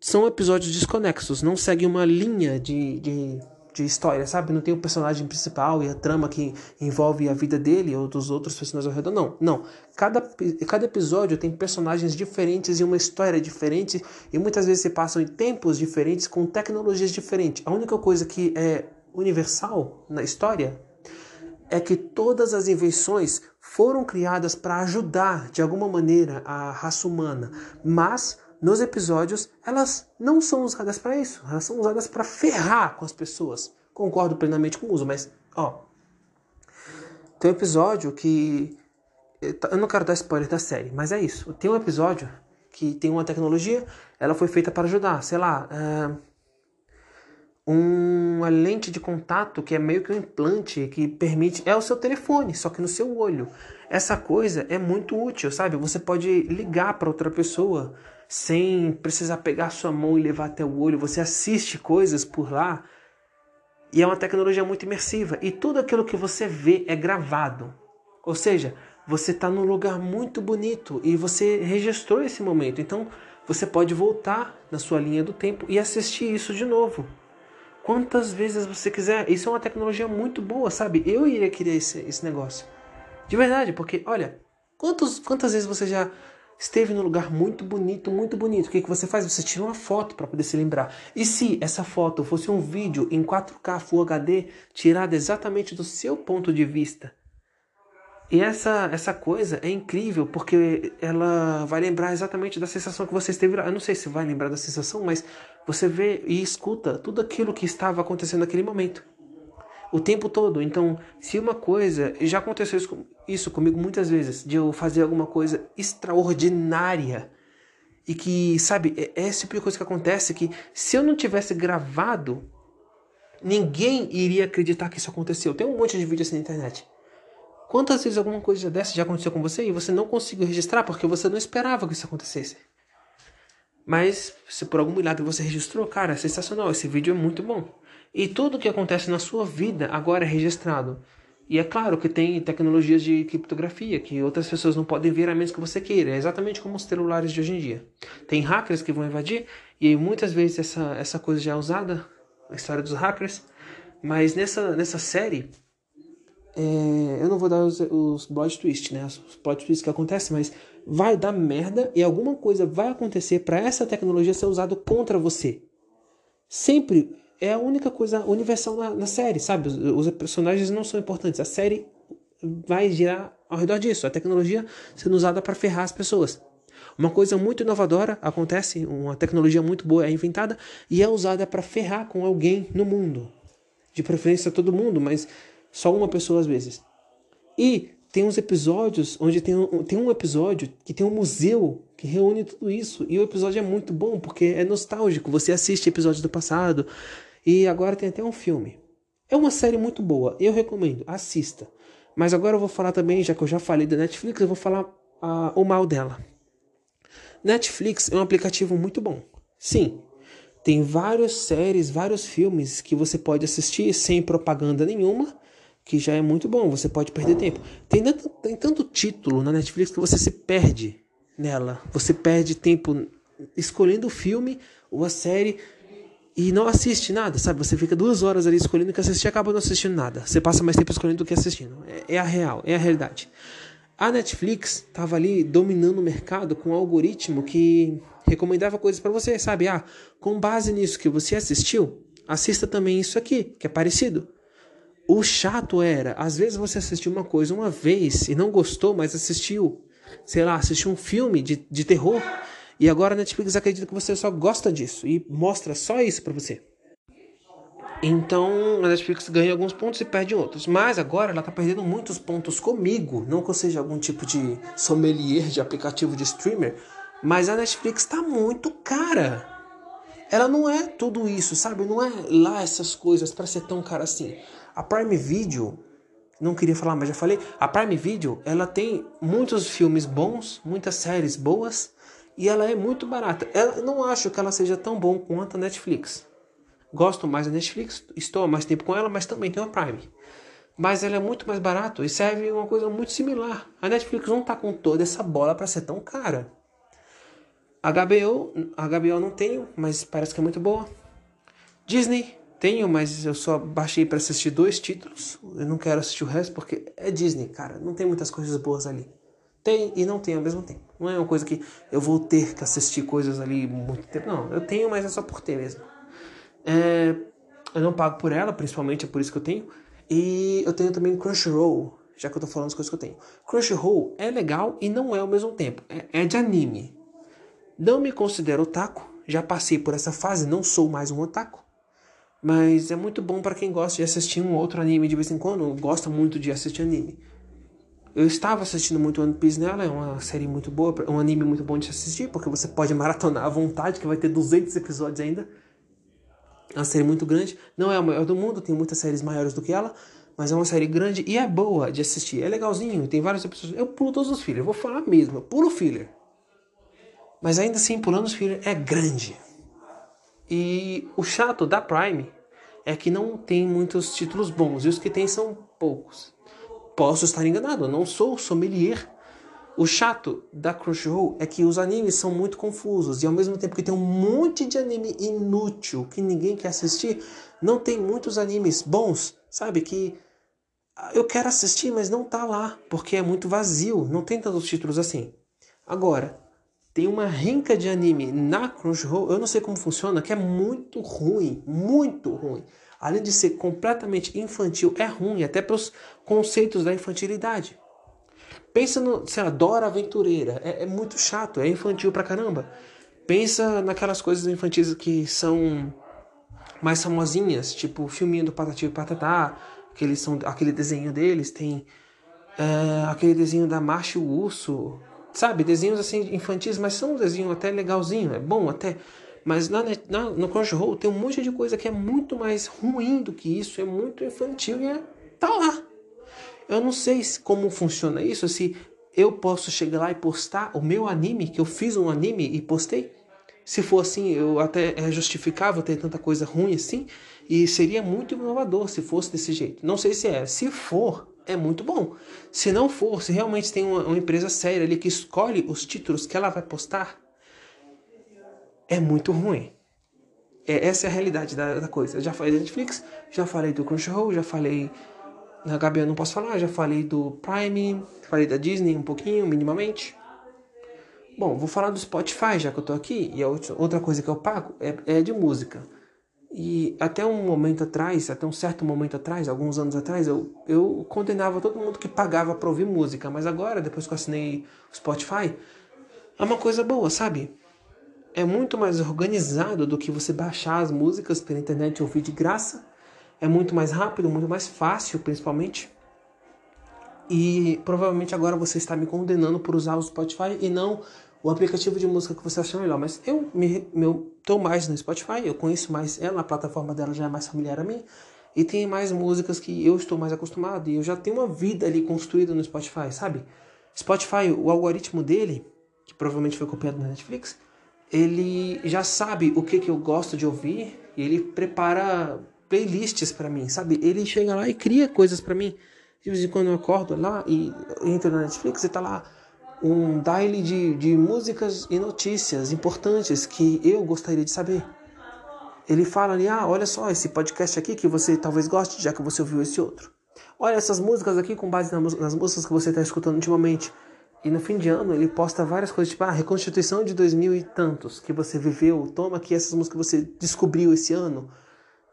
São episódios desconexos, não seguem uma linha de, de de história, sabe? Não tem o personagem principal e a trama que envolve a vida dele ou dos outros personagens ao redor. Não, não. Cada, cada episódio tem personagens diferentes e uma história diferente e muitas vezes se passam em tempos diferentes com tecnologias diferentes. A única coisa que é universal na história é que todas as invenções foram criadas para ajudar de alguma maneira a raça humana, mas nos episódios, elas não são usadas para isso. Elas são usadas para ferrar com as pessoas. Concordo plenamente com o uso, mas, ó. Tem um episódio que. Eu não quero dar spoiler da série, mas é isso. Tem um episódio que tem uma tecnologia, ela foi feita para ajudar, sei lá. Uh, uma lente de contato que é meio que um implante que permite. É o seu telefone, só que no seu olho. Essa coisa é muito útil, sabe? Você pode ligar para outra pessoa sem precisar pegar sua mão e levar até o olho. Você assiste coisas por lá e é uma tecnologia muito imersiva. E tudo aquilo que você vê é gravado. Ou seja, você está num lugar muito bonito e você registrou esse momento. Então você pode voltar na sua linha do tempo e assistir isso de novo. Quantas vezes você quiser. Isso é uma tecnologia muito boa, sabe? Eu iria querer esse, esse negócio. De verdade, porque, olha, quantos, quantas vezes você já esteve num lugar muito bonito, muito bonito. O que, que você faz? Você tira uma foto para poder se lembrar. E se essa foto fosse um vídeo em 4K Full HD, tirado exatamente do seu ponto de vista? E essa, essa coisa é incrível porque ela vai lembrar exatamente da sensação que você esteve lá. Eu não sei se vai lembrar da sensação, mas você vê e escuta tudo aquilo que estava acontecendo naquele momento o tempo todo. Então, se uma coisa. Já aconteceu isso, isso comigo muitas vezes, de eu fazer alguma coisa extraordinária. E que, sabe, é, é esse tipo de coisa que acontece que se eu não tivesse gravado, ninguém iria acreditar que isso aconteceu. Tem um monte de vídeo assim na internet. Quantas vezes alguma coisa dessa já aconteceu com você e você não conseguiu registrar porque você não esperava que isso acontecesse? Mas se por algum milagre você registrou, cara, é sensacional. Esse vídeo é muito bom. E tudo o que acontece na sua vida agora é registrado. E é claro que tem tecnologias de criptografia que outras pessoas não podem ver a menos que você queira. É exatamente como os celulares de hoje em dia. Tem hackers que vão invadir e muitas vezes essa, essa coisa já é usada a história dos hackers. Mas nessa, nessa série, é, eu não vou dar os, os plot twists, né? Os plot twists que acontecem, mas vai dar merda e alguma coisa vai acontecer para essa tecnologia ser usada contra você. Sempre é a única coisa universal na, na série, sabe? Os, os, personagens não são importantes. A série vai girar ao redor disso. A tecnologia sendo usada para ferrar as pessoas. Uma coisa muito inovadora acontece, uma tecnologia muito boa é inventada e é usada para ferrar com alguém no mundo. De preferência todo mundo, mas só uma pessoa às vezes. E tem uns episódios onde tem um, tem um episódio que tem um museu que reúne tudo isso. E o episódio é muito bom porque é nostálgico. Você assiste episódios do passado e agora tem até um filme. É uma série muito boa. Eu recomendo. Assista. Mas agora eu vou falar também, já que eu já falei da Netflix, eu vou falar uh, o mal dela. Netflix é um aplicativo muito bom. Sim, tem várias séries, vários filmes que você pode assistir sem propaganda nenhuma que já é muito bom, você pode perder tempo. Tem tanto, tem tanto título na Netflix que você se perde nela. Você perde tempo escolhendo o filme ou a série e não assiste nada, sabe? Você fica duas horas ali escolhendo o que assistir e acaba não assistindo nada. Você passa mais tempo escolhendo do que assistindo. É, é a real, é a realidade. A Netflix estava ali dominando o mercado com um algoritmo que recomendava coisas para você, sabe? Ah, com base nisso que você assistiu, assista também isso aqui, que é parecido. O chato era, às vezes você assistiu uma coisa uma vez e não gostou, mas assistiu, sei lá, assistiu um filme de, de terror e agora a Netflix acredita que você só gosta disso e mostra só isso para você. Então a Netflix ganha alguns pontos e perde outros. Mas agora ela tá perdendo muitos pontos comigo. Não que eu seja algum tipo de sommelier de aplicativo de streamer. Mas a Netflix tá muito cara. Ela não é tudo isso, sabe? Não é lá essas coisas para ser tão cara assim. A Prime Video, não queria falar, mas já falei. A Prime Video, ela tem muitos filmes bons, muitas séries boas e ela é muito barata. Eu não acho que ela seja tão bom quanto a Netflix. Gosto mais da Netflix, estou há mais tempo com ela, mas também tenho a Prime. Mas ela é muito mais barato e serve uma coisa muito similar. A Netflix não está com toda essa bola para ser tão cara. A HBO, a HBO não tenho, mas parece que é muito boa. Disney tenho, mas eu só baixei para assistir dois títulos. Eu não quero assistir o resto porque é Disney, cara. Não tem muitas coisas boas ali. Tem e não tem ao mesmo tempo. Não é uma coisa que eu vou ter que assistir coisas ali muito tempo. Não, eu tenho, mas é só por ter mesmo. É, eu não pago por ela, principalmente é por isso que eu tenho. E eu tenho também Crunchyroll, já que eu tô falando as coisas que eu tenho. Crunchyroll é legal e não é ao mesmo tempo. É, é de anime. Não me considero otaku. Já passei por essa fase, não sou mais um otaku. Mas é muito bom para quem gosta de assistir um outro anime de vez em quando, gosta muito de assistir anime. Eu estava assistindo muito One Piece nela, é uma série muito boa, um anime muito bom de assistir, porque você pode maratonar à vontade, que vai ter 200 episódios ainda. É uma série muito grande, não é a maior do mundo, tem muitas séries maiores do que ela, mas é uma série grande e é boa de assistir, é legalzinho, tem vários episódios. Eu pulo todos os fillers, eu vou falar mesmo, eu pulo filler. Mas ainda assim, pulando os fillers é grande. E o chato da Prime é que não tem muitos títulos bons, e os que tem são poucos. Posso estar enganado, não sou sommelier. O chato da Crunchyroll é que os animes são muito confusos e ao mesmo tempo que tem um monte de anime inútil que ninguém quer assistir, não tem muitos animes bons, sabe? Que eu quero assistir, mas não tá lá, porque é muito vazio, não tem tantos títulos assim. Agora, tem uma rinca de anime na Crunchyroll, eu não sei como funciona, que é muito ruim, muito ruim. Além de ser completamente infantil, é ruim até pelos conceitos da infantilidade. Pensa no, sei lá, Dora Aventureira, é, é muito chato, é infantil pra caramba. Pensa naquelas coisas infantis que são mais famosinhas, tipo o filminho do Patati e Patatá, aquele, são, aquele desenho deles, tem é, aquele desenho da Marcha e o Urso, sabe? Desenhos assim infantis, mas são um desenho até legalzinho, é bom até. Mas na, na, no Crunchyroll tem um monte de coisa que é muito mais ruim do que isso, é muito infantil e é, tá lá. Eu não sei como funciona isso, se eu posso chegar lá e postar o meu anime, que eu fiz um anime e postei. Se for assim, eu até é justificável ter tanta coisa ruim assim, e seria muito inovador se fosse desse jeito. Não sei se é. Se for, é muito bom. Se não for, se realmente tem uma, uma, empresa séria ali que escolhe os títulos que ela vai postar, é muito ruim. É, essa é a realidade da, da coisa. Eu já falei da Netflix, já falei do Crunchyroll, já falei na HBO eu não posso falar, já falei do Prime, falei da Disney um pouquinho, minimamente. Bom, vou falar do Spotify, já que eu tô aqui, e a outra coisa que eu pago é, é de música. E até um momento atrás, até um certo momento atrás, alguns anos atrás, eu, eu condenava todo mundo que pagava para ouvir música. Mas agora, depois que eu assinei o Spotify, é uma coisa boa, sabe? É muito mais organizado do que você baixar as músicas pela internet e ouvir de graça. É muito mais rápido, muito mais fácil, principalmente. E provavelmente agora você está me condenando por usar o Spotify e não o aplicativo de música que você acha melhor. Mas eu me eu tô mais no Spotify, eu conheço mais ela, a plataforma dela já é mais familiar a mim. E tem mais músicas que eu estou mais acostumado e eu já tenho uma vida ali construída no Spotify, sabe? Spotify, o algoritmo dele, que provavelmente foi copiado na Netflix, ele já sabe o que, que eu gosto de ouvir e ele prepara playlists para mim, sabe? Ele chega lá e cria coisas para mim. De vez em quando eu acordo lá e entro na Netflix e tá lá um daily de, de músicas e notícias importantes que eu gostaria de saber. Ele fala ali, ah, olha só esse podcast aqui que você talvez goste, já que você ouviu esse outro. Olha essas músicas aqui com base nas músicas que você está escutando ultimamente. E no fim de ano ele posta várias coisas, tipo, ah, reconstituição de dois mil e tantos que você viveu. Toma aqui essas músicas que você descobriu esse ano.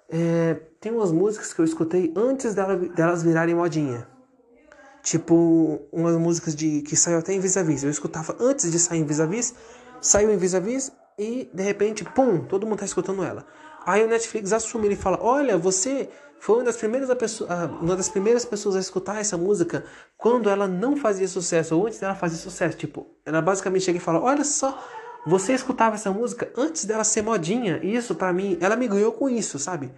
É, tem umas músicas que eu escutei antes delas virarem modinha. Tipo, umas músicas de que saiu até em vis-a-vis. Eu escutava antes de sair em vis-a-vis, saiu em vis-a-vis e de repente, pum, todo mundo tá escutando ela. Aí o Netflix assume e fala: "Olha, você foi uma das primeiras uma das primeiras pessoas a escutar essa música quando ela não fazia sucesso ou antes dela fazer sucesso". Tipo, ela basicamente chega e fala: "Olha só, você escutava essa música antes dela ser modinha". E isso para mim, ela me ganhou com isso, sabe?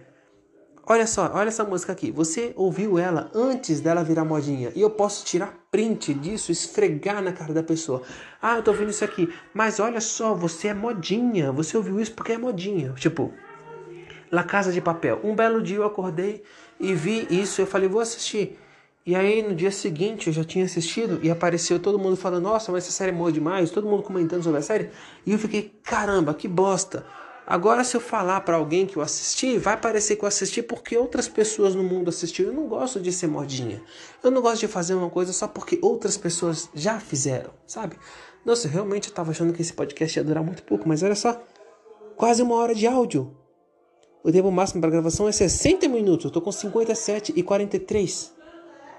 Olha só, olha essa música aqui. Você ouviu ela antes dela virar modinha. E eu posso tirar print disso, esfregar na cara da pessoa. Ah, eu tô ouvindo isso aqui. Mas olha só, você é modinha. Você ouviu isso porque é modinha. Tipo, La Casa de Papel. Um belo dia eu acordei e vi isso. Eu falei, vou assistir. E aí no dia seguinte eu já tinha assistido e apareceu todo mundo falando, nossa, mas essa série é boa demais, todo mundo comentando sobre a série. E eu fiquei, caramba, que bosta. Agora, se eu falar para alguém que eu assisti, vai parecer que eu assisti porque outras pessoas no mundo assistiram. Eu não gosto de ser modinha. Eu não gosto de fazer uma coisa só porque outras pessoas já fizeram, sabe? Nossa, realmente eu estava achando que esse podcast ia durar muito pouco, mas olha só, quase uma hora de áudio. O tempo máximo para gravação é 60 minutos. Eu tô com 57 e 43.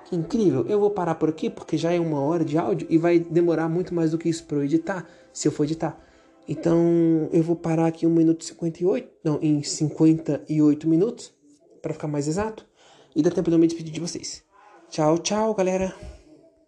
Que incrível. Eu vou parar por aqui porque já é uma hora de áudio e vai demorar muito mais do que isso para eu editar, se eu for editar. Então eu vou parar aqui em 1 minuto e 58, não, em 58 minutos, para ficar mais exato, e dá tempo de eu me despedir de vocês. Tchau, tchau, galera.